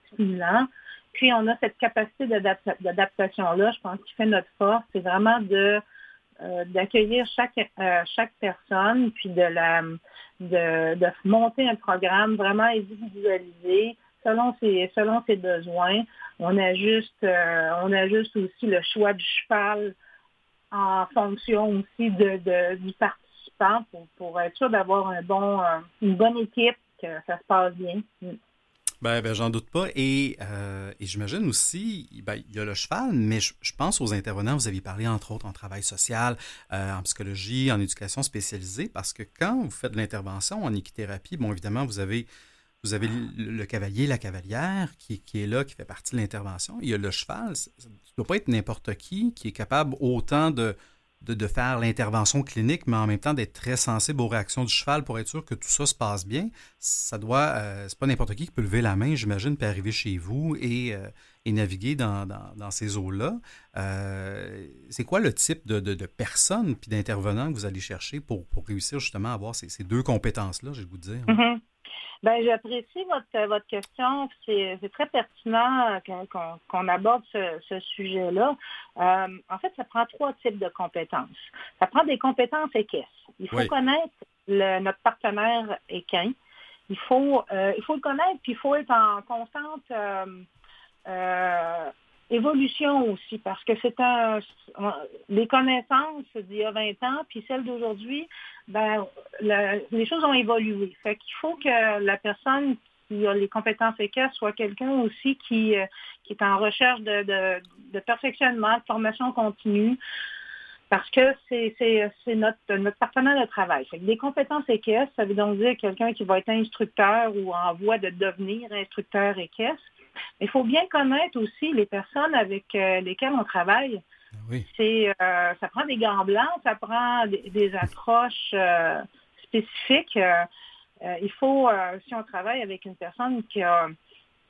Speaker 6: stimulant. Puis on a cette capacité d'adaptation-là, je pense, qui fait notre force. C'est vraiment de euh, d'accueillir chaque chaque personne, puis de la de, de, monter un programme vraiment individualisé selon ses selon ses besoins. On ajuste on ajuste aussi le choix du cheval en fonction aussi de, de du parti pour, être sûr d'avoir euh, une bonne équipe, que ça se passe bien. Mm.
Speaker 1: Ben, ben j'en doute pas. Et, euh, j'imagine aussi, ben, il y a le cheval, mais je, pense aux intervenants, vous aviez parlé entre autres en travail social, euh, en psychologie, en éducation spécialisée, parce que quand vous faites l'intervention en équithérapie, bon, évidemment, vous avez, vous avez le, cavalier, la cavalière qui, qui, est là, qui fait partie de l'intervention. Il y a le cheval. Ça ne doit pas être n'importe qui qui est capable autant de de, faire l'intervention clinique, mais en même temps d'être très sensible aux réactions du cheval pour être sûr que tout ça se passe bien. Ça doit, euh, c'est pas n'importe qui qui peut lever la main, j'imagine, puis arriver chez vous et, euh, naviguer dans, ces eaux-là. Euh, c'est quoi le type de, de, personnes puis d'intervenants que vous allez chercher pour, réussir justement à avoir ces, deux compétences-là, je vais vous dire?
Speaker 6: Mm-hmm. Ben, j'apprécie votre, votre question. C'est très pertinent qu'on aborde ce, sujet-là. Euh, en fait, ça prend trois types de compétences. Ça prend des compétences équestres. Il faut connaître notre partenaire équin. Il faut, euh, il faut le connaître, puis il faut être en constante euh, évolution aussi, parce que c'est un les connaissances d'il y a 20 ans, puis celles d'aujourd'hui, ben, les choses ont évolué. Fait qu'il faut que la personne qui a les compétences équestres soit quelqu'un aussi qui, euh, qui est en recherche de, de, perfectionnement, de formation continue, parce que c'est notre, notre partenaire de travail. Fait que des compétences équestres, ça veut donc dire quelqu'un qui va être instructeur ou en voie de devenir instructeur équestre. Il faut bien connaître aussi les personnes avec euh, lesquelles on travaille. C'est, euh, ça prend des gants blancs, ça prend des, approches euh, spécifiques. il faut, si on travaille avec une personne qui a,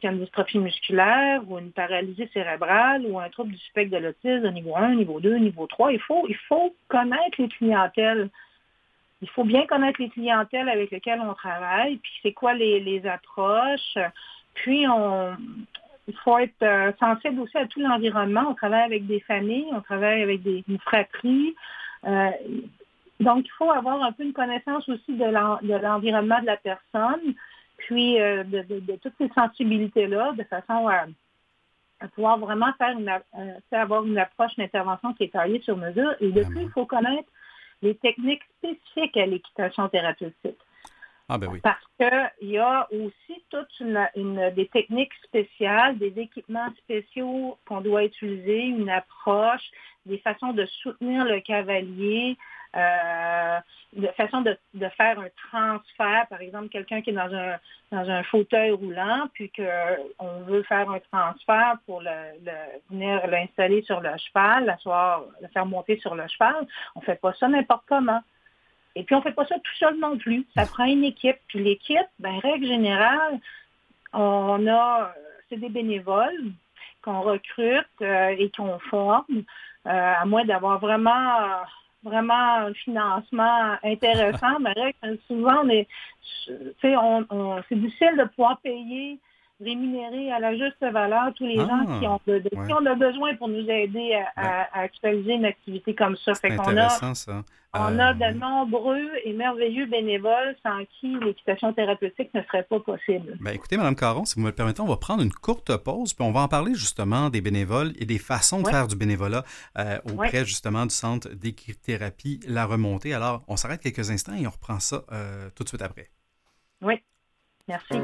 Speaker 6: une dystrophie musculaire ou une paralysie cérébrale ou un trouble du spectre de l'autisme de niveau 1, niveau 2, niveau 3, il faut, il faut connaître les clientèles. Il faut bien connaître les clientèles avec lesquelles on travaille, puis c'est quoi les, les approches. Puis, on, il faut être euh, sensible aussi à tout l'environnement. On travaille avec des familles, on travaille avec des, fratries. Euh, donc, il faut avoir un peu une connaissance aussi de l'environnement de la personne, puis euh, de, toutes ces sensibilités-là, de façon à, pouvoir vraiment faire une, avoir une approche d'intervention qui est taillée sur mesure. Et depuis, il faut connaître les techniques spécifiques à l'équitation thérapeutique.
Speaker 1: Ah, ben oui.
Speaker 6: Parce qu'il y a aussi toutes une, des techniques spéciales, des équipements spéciaux qu'on doit utiliser, une approche, des façons de soutenir le cavalier, euh, de façon de, faire un transfert, par exemple, quelqu'un qui est dans un, dans un fauteuil roulant, puis qu'on veut faire un transfert pour le, venir l'installer sur le cheval, l'asseoir, le faire monter sur le cheval, on ne fait pas ça n'importe comment. Et puis, on ne fait pas ça tout seul non plus. Ça prend une équipe. Puis l'équipe, ben, règle générale, on a, c'est des bénévoles qu'on recrute euh, et qu'on forme, euh, à moins d'avoir vraiment vraiment un financement intéressant, mais souvent, on est, on, c'est difficile de pouvoir payer rémunérer à la juste valeur tous les gens qui ah, ont, de, qui ont besoin pour nous aider à, actualiser une activité comme ça.
Speaker 1: C'est intéressant, ça.
Speaker 6: On a de euh, nombreux et merveilleux bénévoles sans qui l'équitation thérapeutique ne serait pas possible.
Speaker 1: Ben, écoutez, Mme Caron, si vous me le permettez, on va prendre une courte pause, puis on va en parler justement des bénévoles et des façons de faire du bénévolat euh, auprès justement du centre d'équithérapie La Remontée. Alors, on s'arrête quelques instants et on reprend ça euh, tout de suite après.
Speaker 6: Oui, merci.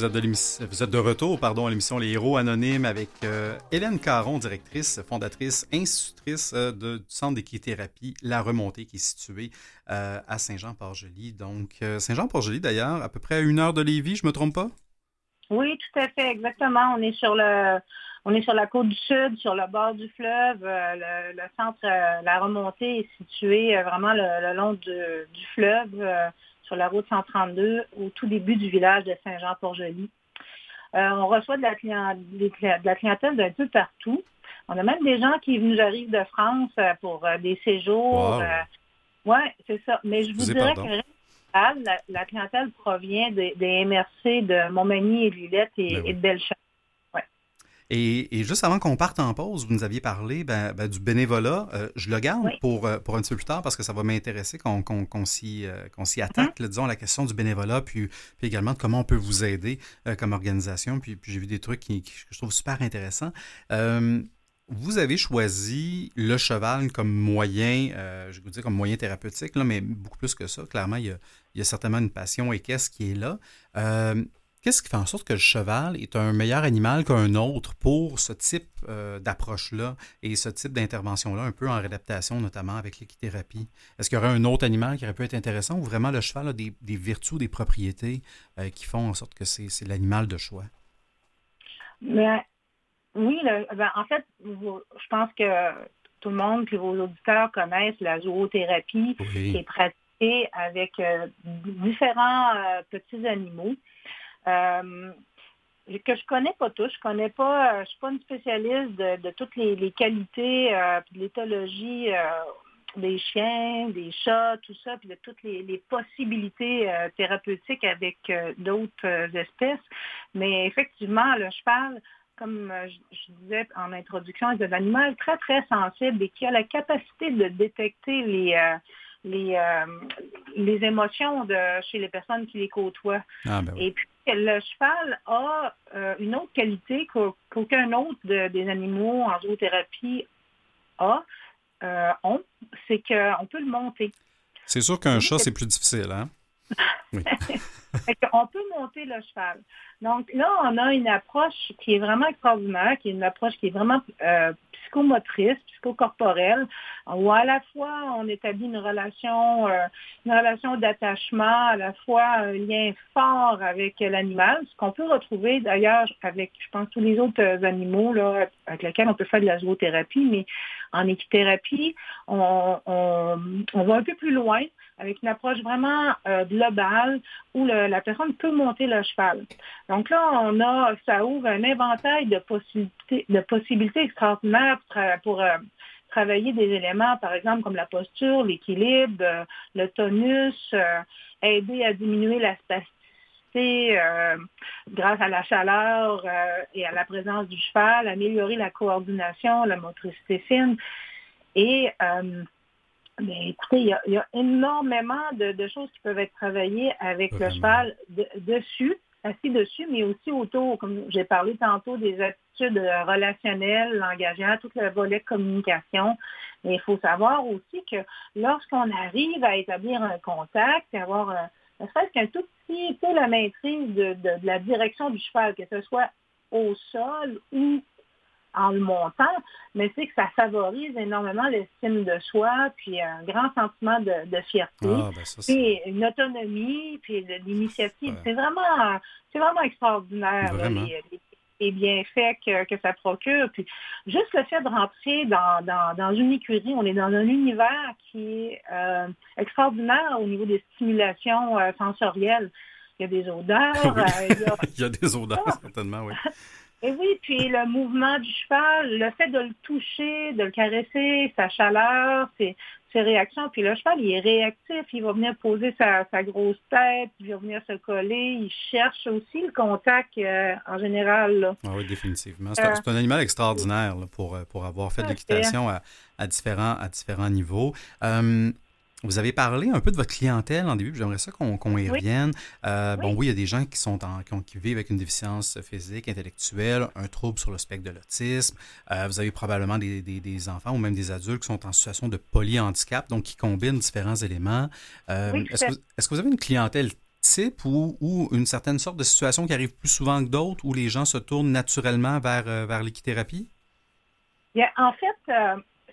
Speaker 1: Vous êtes de, retour pardon, à l'émission Les Héros Anonymes avec euh, Hélène Caron, directrice, fondatrice, institutrice euh, du Centre d'équithérapie La Remontée qui est situé euh, à Saint-Jean-Port-Joli. Donc, Saint-Jean-Port-Joli, d'ailleurs, à peu près à une heure de Lévis, je me trompe pas?
Speaker 6: Oui, tout à fait, exactement. On est sur le on est sur la côte du sud, sur le bord du fleuve. Le, centre La Remontée est situé vraiment le, long du fleuve sur la route 132 au tout début du village de Saint-Jean-Port-Joli. Euh, on reçoit de la, clientèle, de la clientèle d'un peu partout. On a même des gens qui nous arrivent de France pour des séjours. oui, c'est ça. Mais je vous, dirais que la, clientèle provient des, MRC de Montmagny et Lillette et, ben et de Bellechasse.
Speaker 1: Et, juste avant qu'on parte en pause, vous nous aviez parlé ben, ben, du bénévolat. Euh, je le garde pour, euh, pour un petit peu plus tard parce que ça va m'intéresser qu'on s'y euh, attaque, mm-hmm. disons, à la question du bénévolat, puis, puis, également de comment on peut vous aider comme organisation. Puis, puis j'ai vu des trucs qui, que je trouve super intéressants. vous avez choisi le cheval comme moyen, je vais vous dire comme moyen thérapeutique, là, mais beaucoup plus que ça. Clairement, il y a, il y a certainement une passion équestre qui est là. Qu'est-ce qui fait en sorte que le cheval est un meilleur animal qu'un autre pour ce type euh, d'approche-là et ce type d'intervention-là, un peu en réadaptation notamment avec l'équithérapie? Est-ce qu'il y aurait un autre animal qui aurait pu être intéressant ou vraiment le cheval a des, vertus, des propriétés euh, qui font en sorte que c'est l'animal de choix?
Speaker 6: Mais, oui, ben, en fait, je pense que tout le monde, que vos auditeurs connaissent la zoothérapie qui est pratiquée avec euh, différents petits animaux. Euh, que je connais pas tous. Je connais pas, euh, je suis pas une spécialiste de, toutes les, qualités, euh, de l'éthologie des chiens, des chats, tout ça, puis de toutes les, possibilités thérapeutiques avec d'autres espèces. Mais effectivement, le cheval, comme je, disais en introduction, est un animal très, très sensible et qui a la capacité de détecter les les, les émotions de, chez les personnes qui les côtoient. Ah, ben Et puis, le cheval a euh, une autre qualité qu'aucun autre des animaux en zoothérapie a, euh, c'est qu'on peut le monter.
Speaker 1: C'est sûr qu'un chat, c'est plus difficile, hein?
Speaker 6: On peut monter le cheval. Donc là, on a une approche qui est vraiment extraordinaire, qui est une approche qui est vraiment euh, psychomotrice, psychocorporelle, où à la fois on établit une relation, euh, une relation d'attachement, à la fois un lien fort avec l'animal, ce qu'on peut retrouver d'ailleurs avec, je pense, tous les autres animaux là, avec lesquels on peut faire de la zoothérapie, mais en équithérapie, on, on va un peu plus loin avec une approche vraiment euh, globale où la personne peut monter le cheval. Donc là, on a, ça ouvre un inventaire de possibilités, extraordinaires pour, euh, travailler des éléments, par exemple, comme la posture, l'équilibre, euh, le tonus, aider à diminuer la spasticité grâce à la chaleur et à la présence du cheval, améliorer la coordination, la motricité fine. Et mais écoutez, il y, a, énormément de, choses qui peuvent être travaillées avec le cheval dessus, assis dessus, mais aussi autour, comme j'ai parlé tantôt, des attitudes relationnelles, langagières, tout le volet communication. Mais il faut savoir aussi que lorsqu'on arrive à établir un contact, avoir ne serait-ce qu'un tout petit peu la maîtrise de, de la direction du cheval, que ce soit au sol ou en le montant, mais c'est que ça favorise énormément l'estime de soi, puis un grand sentiment de, fierté, ah, ben puis une autonomie, puis l'initiative. C'est vraiment, c'est vraiment extraordinaire les, bienfaits que, ça procure. Puis juste le fait de rentrer dans, une écurie, on est dans un univers qui est euh, extraordinaire au niveau des stimulations euh, sensorielles. Il y a des odeurs.
Speaker 1: Euh, il, y a... des odeurs, certainement, oui.
Speaker 6: Et oui, puis le mouvement du cheval, le fait de le toucher, de le caresser, sa chaleur, ses, réactions. Puis le cheval, il est réactif, il va venir poser sa, grosse tête, il va venir se coller, il cherche aussi le contact euh, en général.
Speaker 1: Ah oui, définitivement. C'est un, animal extraordinaire pour, euh, pour avoir fait de l'équitation à, différents, à différents niveaux. Euh, vous avez parlé un peu de votre clientèle en début, j'aimerais ça qu'on y revienne. Euh, bon, oui, il y a des gens qui, sont qui, vivent avec une déficience physique, intellectuelle, un trouble sur le spectre de l'autisme. Euh, vous avez probablement des, enfants ou même des adultes qui sont en situation de polyhandicap, donc qui combinent différents éléments. Euh, est-ce, que, vous avez une clientèle type ou, ou, une certaine sorte de situation qui arrive plus souvent que d'autres où les gens se tournent naturellement vers, vers l'équithérapie?
Speaker 6: En fait,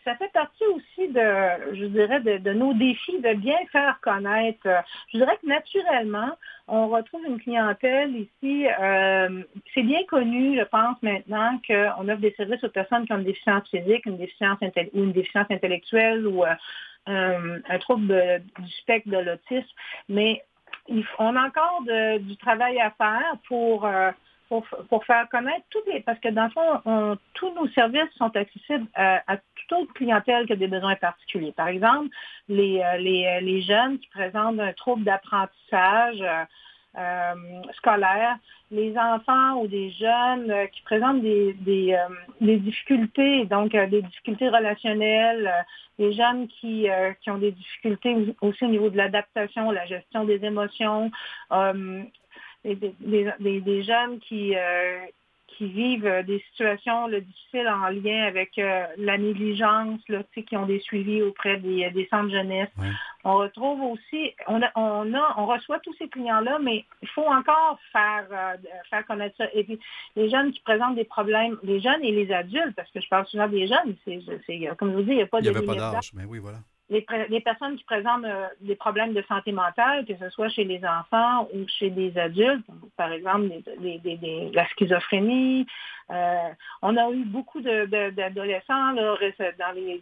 Speaker 6: ça fait partie aussi de, je dirais, de, nos défis de bien faire connaître. Je dirais que naturellement, on retrouve une clientèle ici. Euh, c'est bien connu, je pense maintenant, qu'on offre des services aux personnes qui ont une déficience physique, une déficience ou une déficience intellectuelle ou euh, un trouble du spectre de l'autisme. Mais on a encore du travail à faire pour euh, pour, faire connaître tous les, parce que dans le fond, tous nos services sont accessibles à, toute autre clientèle qui a des besoins particuliers. Par exemple, les, euh, les, les jeunes qui présentent un trouble d'apprentissage, euh, scolaires, les enfants ou des jeunes euh, qui présentent des, des, euh, difficultés, donc des difficultés relationnelles, des jeunes qui, qui ont des difficultés aussi au niveau de l'adaptation, la gestion des émotions, des, des, jeunes qui, qui vivent euh, des situations difficiles en lien avec euh, la négligence, là, qui ont des suivis auprès des, euh, des centres jeunesse. On retrouve aussi, on, a, on, a, on reçoit tous ces clients-là, mais il faut encore faire, faire connaître ça. Et puis, les jeunes qui présentent des problèmes, les jeunes et les adultes, parce que je parle souvent des jeunes, c'est, comme je vous dis, il n'y a pas de.
Speaker 1: Il n'y avait pas d'âge, mais oui, voilà
Speaker 6: les, personnes qui présentent euh, des problèmes de santé mentale, que ce soit chez les enfants ou chez des adultes, par exemple la schizophrénie. Euh, on a eu beaucoup d'adolescents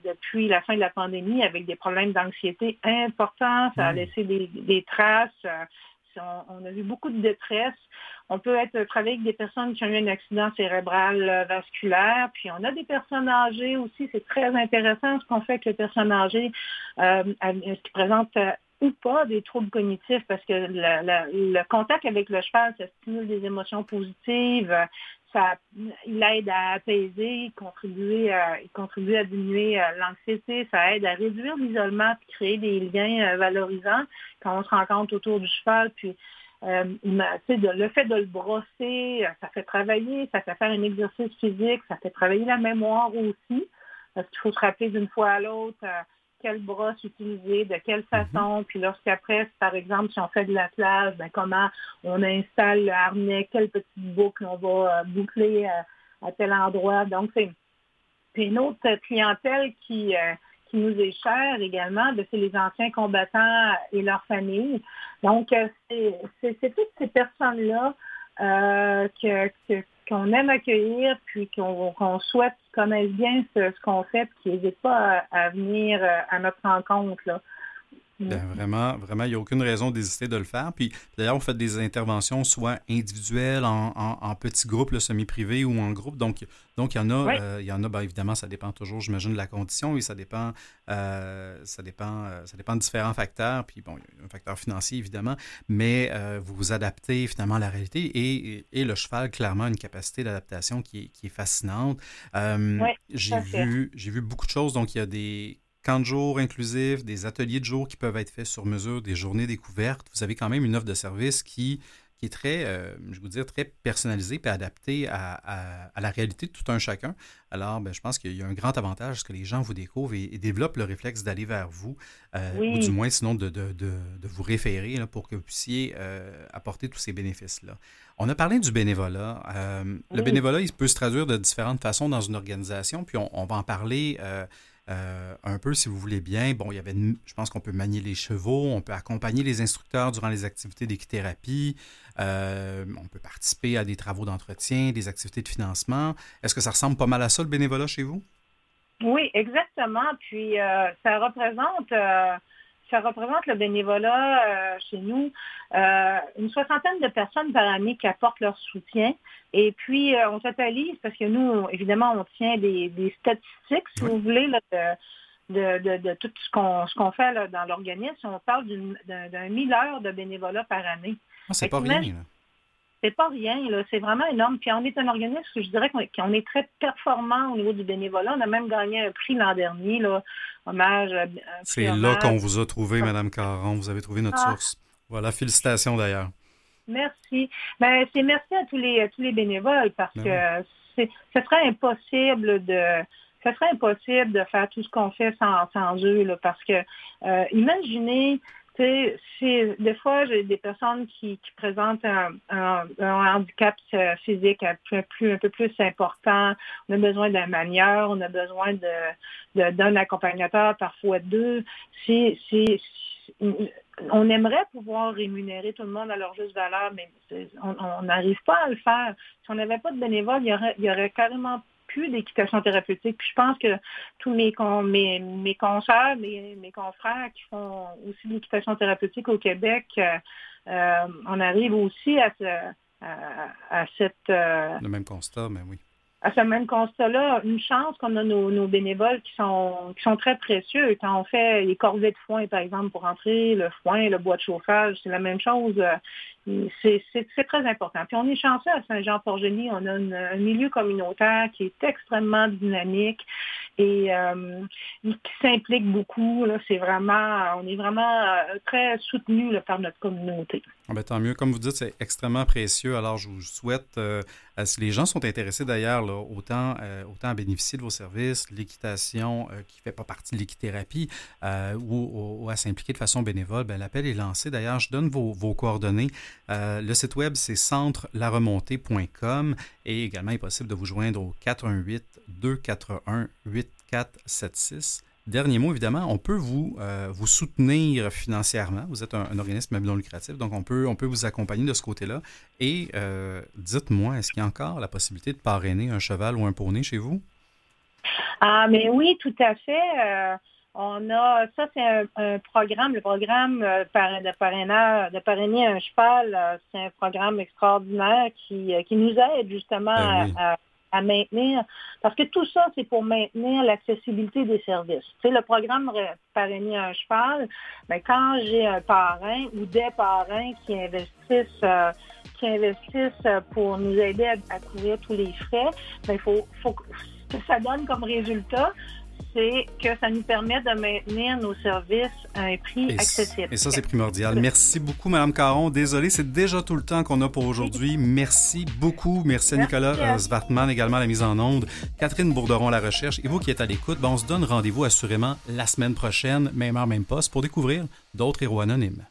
Speaker 6: depuis la fin de la pandémie avec des problèmes d'anxiété importants. Ça a laissé des, traces. On, a vu beaucoup de détresse. On peut être travailler avec des personnes qui ont eu un accident cérébral euh, vasculaire, puis on a des personnes âgées aussi. C'est très intéressant ce qu'on fait avec les personnes âgées euh, qui présentent euh, ou pas des troubles cognitifs parce que le contact avec le cheval, ça stimule des émotions positives, ça, il aide à apaiser, contribuer à, contribue à diminuer l'anxiété, ça aide à réduire l'isolement, puis créer des liens valorisants. Quand on se rencontre autour du cheval, puis euh, le fait de le brosser, euh, ça fait travailler, ça fait faire un exercice physique, ça fait travailler la mémoire aussi, parce qu'il faut se rappeler d'une fois à l'autre euh, quelle brosse utiliser, de quelle mhm. façon, puis lorsqu'après, par exemple, si on fait de l'attelage, ben, comment on installe le harnais, quelle petite boucle on va boucler à tel endroit. Donc, c'est une autre clientèle qui, qui nous est cher également, ben, c'est les anciens combattants et leurs familles. Donc, euh, c'est toutes ces personnes-là euh, qu'on aime accueillir, puis qu'on souhaite qu'ils connaissent bien ce, qu'on fait, puis qu'ils n'hésitent pas à, venir euh, à notre rencontre. Là.
Speaker 1: Ben, vraiment, vraiment, il n'y a aucune raison d'hésiter de le faire. Puis d'ailleurs, on fait des interventions soit individuelles, en, petits groupes, semi-privés ou en groupe. Donc, donc il y en a, euh, il y en a ben, évidemment, ça dépend toujours, j'imagine, de la condition et ça dépend, euh, ça dépend, euh, ça dépend de différents facteurs. Puis bon, il y a un facteur financier, évidemment, mais vous vous adaptez finalement à la réalité et, et, le cheval, clairement, a une capacité d'adaptation qui est, qui est fascinante. j'ai vu, j'ai vu beaucoup de choses. Donc, il y a des camps de jour inclusifs, des ateliers de jour qui peuvent être faits sur mesure, des journées découvertes. Vous avez quand même une offre de service qui, qui est très, euh, je vous dire, très personnalisée et adaptée à, la réalité de tout un chacun. Alors, ben, je pense qu'il y a un grand avantage que les gens vous découvrent et, développent le réflexe d'aller vers vous, euh, ou du moins sinon de, vous référer pour que vous puissiez euh, apporter tous ces bénéfices-là. On a parlé du bénévolat. Le bénévolat, il peut se traduire de différentes façons dans une organisation, puis on, on va en parler euh, un peu, si vous voulez bien. Bon, il y avait, je pense qu'on peut manier les chevaux, on peut accompagner les instructeurs durant les activités d'équithérapie, euh, on peut participer à des travaux d'entretien, des activités de financement. Est-ce que ça ressemble pas mal à ça, le bénévolat chez vous?
Speaker 6: Oui, exactement. Puis, euh, ça représente ça représente le bénévolat euh, chez nous, euh, une soixantaine de personnes par année qui apportent leur soutien. Et puis, euh, on totalise, parce que nous, évidemment, on tient des, statistiques, si vous voulez, de, tout ce qu'on ce qu'on fait dans l'organisme. On parle d'un mille heures de bénévolat par année.
Speaker 1: Ah, c'est pas rien. Là
Speaker 6: c'est pas rien, c'est vraiment énorme. Puis on est un organisme, je dirais qu'on est très performant au niveau du bénévolat. On a même gagné un prix l'an dernier, là, hommage.
Speaker 1: C'est là qu'on vous a trouvé, Madame Caron. Vous avez trouvé notre ah. source. Voilà, félicitations d'ailleurs.
Speaker 6: Merci. Ben, c'est merci à tous les tous les bénévoles parce ben que ce serait impossible de ce serait impossible de faire tout ce qu'on fait sans, sans eux, parce que euh, imaginez des fois, j'ai des personnes qui, présentent un, handicap euh, physique un peu, plus, un peu plus important. On a besoin d'un manieur, on a besoin de, d'un accompagnateur, parfois deux. C'est, on aimerait pouvoir rémunérer tout le monde à leur juste valeur, mais on n'arrive pas à le faire. Si on n'avait pas de bénévoles, il y aurait, il y aurait carrément d'équitation thérapeutique. Puis je pense que tous mes, mes, mes consoeurs, mes, mes confrères qui font aussi de l'équitation thérapeutique au Québec, euh, euh, on arrive aussi à se, à, cette... le
Speaker 1: même constat, mais oui
Speaker 6: à ce même constat-là, une chance qu'on a nos, bénévoles qui sont, qui sont très précieux. Quand on fait les corvées de foin, par exemple, pour entrer, le foin, le bois de chauffage, c'est la même chose. C'est très important. Puis on est chanceux à Saint-Jean-Port-Génie. On a un milieu communautaire qui est extrêmement dynamique et euh, qui s'implique beaucoup. C'est vraiment, on est vraiment euh, très soutenu par notre communauté.
Speaker 1: Ah ben, tant mieux. Comme vous dites, c'est extrêmement précieux. Alors, je vous souhaite, euh, si les gens sont intéressés d'ailleurs, autant, autant à bénéficier de vos services, l'équitation qui ne fait pas partie de l'équithérapie ou, à s'impliquer de façon bénévole, ben, l'appel est lancé. D'ailleurs, je donne vos, coordonnées. le site web, c'est centre-laremontée.com et également, il est possible de vous joindre au 418 241 8476. Dernier mot, évidemment, on peut vous, euh, vous soutenir financièrement. Vous êtes un, organisme non lucratif, donc on peut, on peut vous accompagner de ce côté-là. Et euh, dites-moi, est-ce qu'il y a encore la possibilité de parrainer un cheval ou un poney chez vous?
Speaker 6: Ah, mais oui, tout à fait. Euh, on a, ça c'est un, programme, le programme de, parrainage, de parrainer un cheval, c'est un programme extraordinaire qui, qui nous aide justement ben à à maintenir, parce que tout ça, c'est pour maintenir l'accessibilité des services. Tu sais, le programme Parrainer un cheval, mais ben, quand j'ai un parrain ou des parrains qui investissent, euh, qui investissent pour nous aider à, couvrir tous les frais, il ben, faut, faut que ça donne comme résultat, c'est que ça nous permet de maintenir nos services à un prix accessible.
Speaker 1: Et ça, c'est primordial. Merci beaucoup, Mme Caron. Désolé, c'est déjà tout le temps qu'on a pour aujourd'hui. Merci beaucoup. Merci à Nicolas euh, Zwartman également à la mise en onde. Catherine Bourderon à la recherche. Et vous qui êtes à l'écoute, ben, on se donne rendez-vous assurément la semaine prochaine, même heure, même poste, pour découvrir d'autres héros anonymes.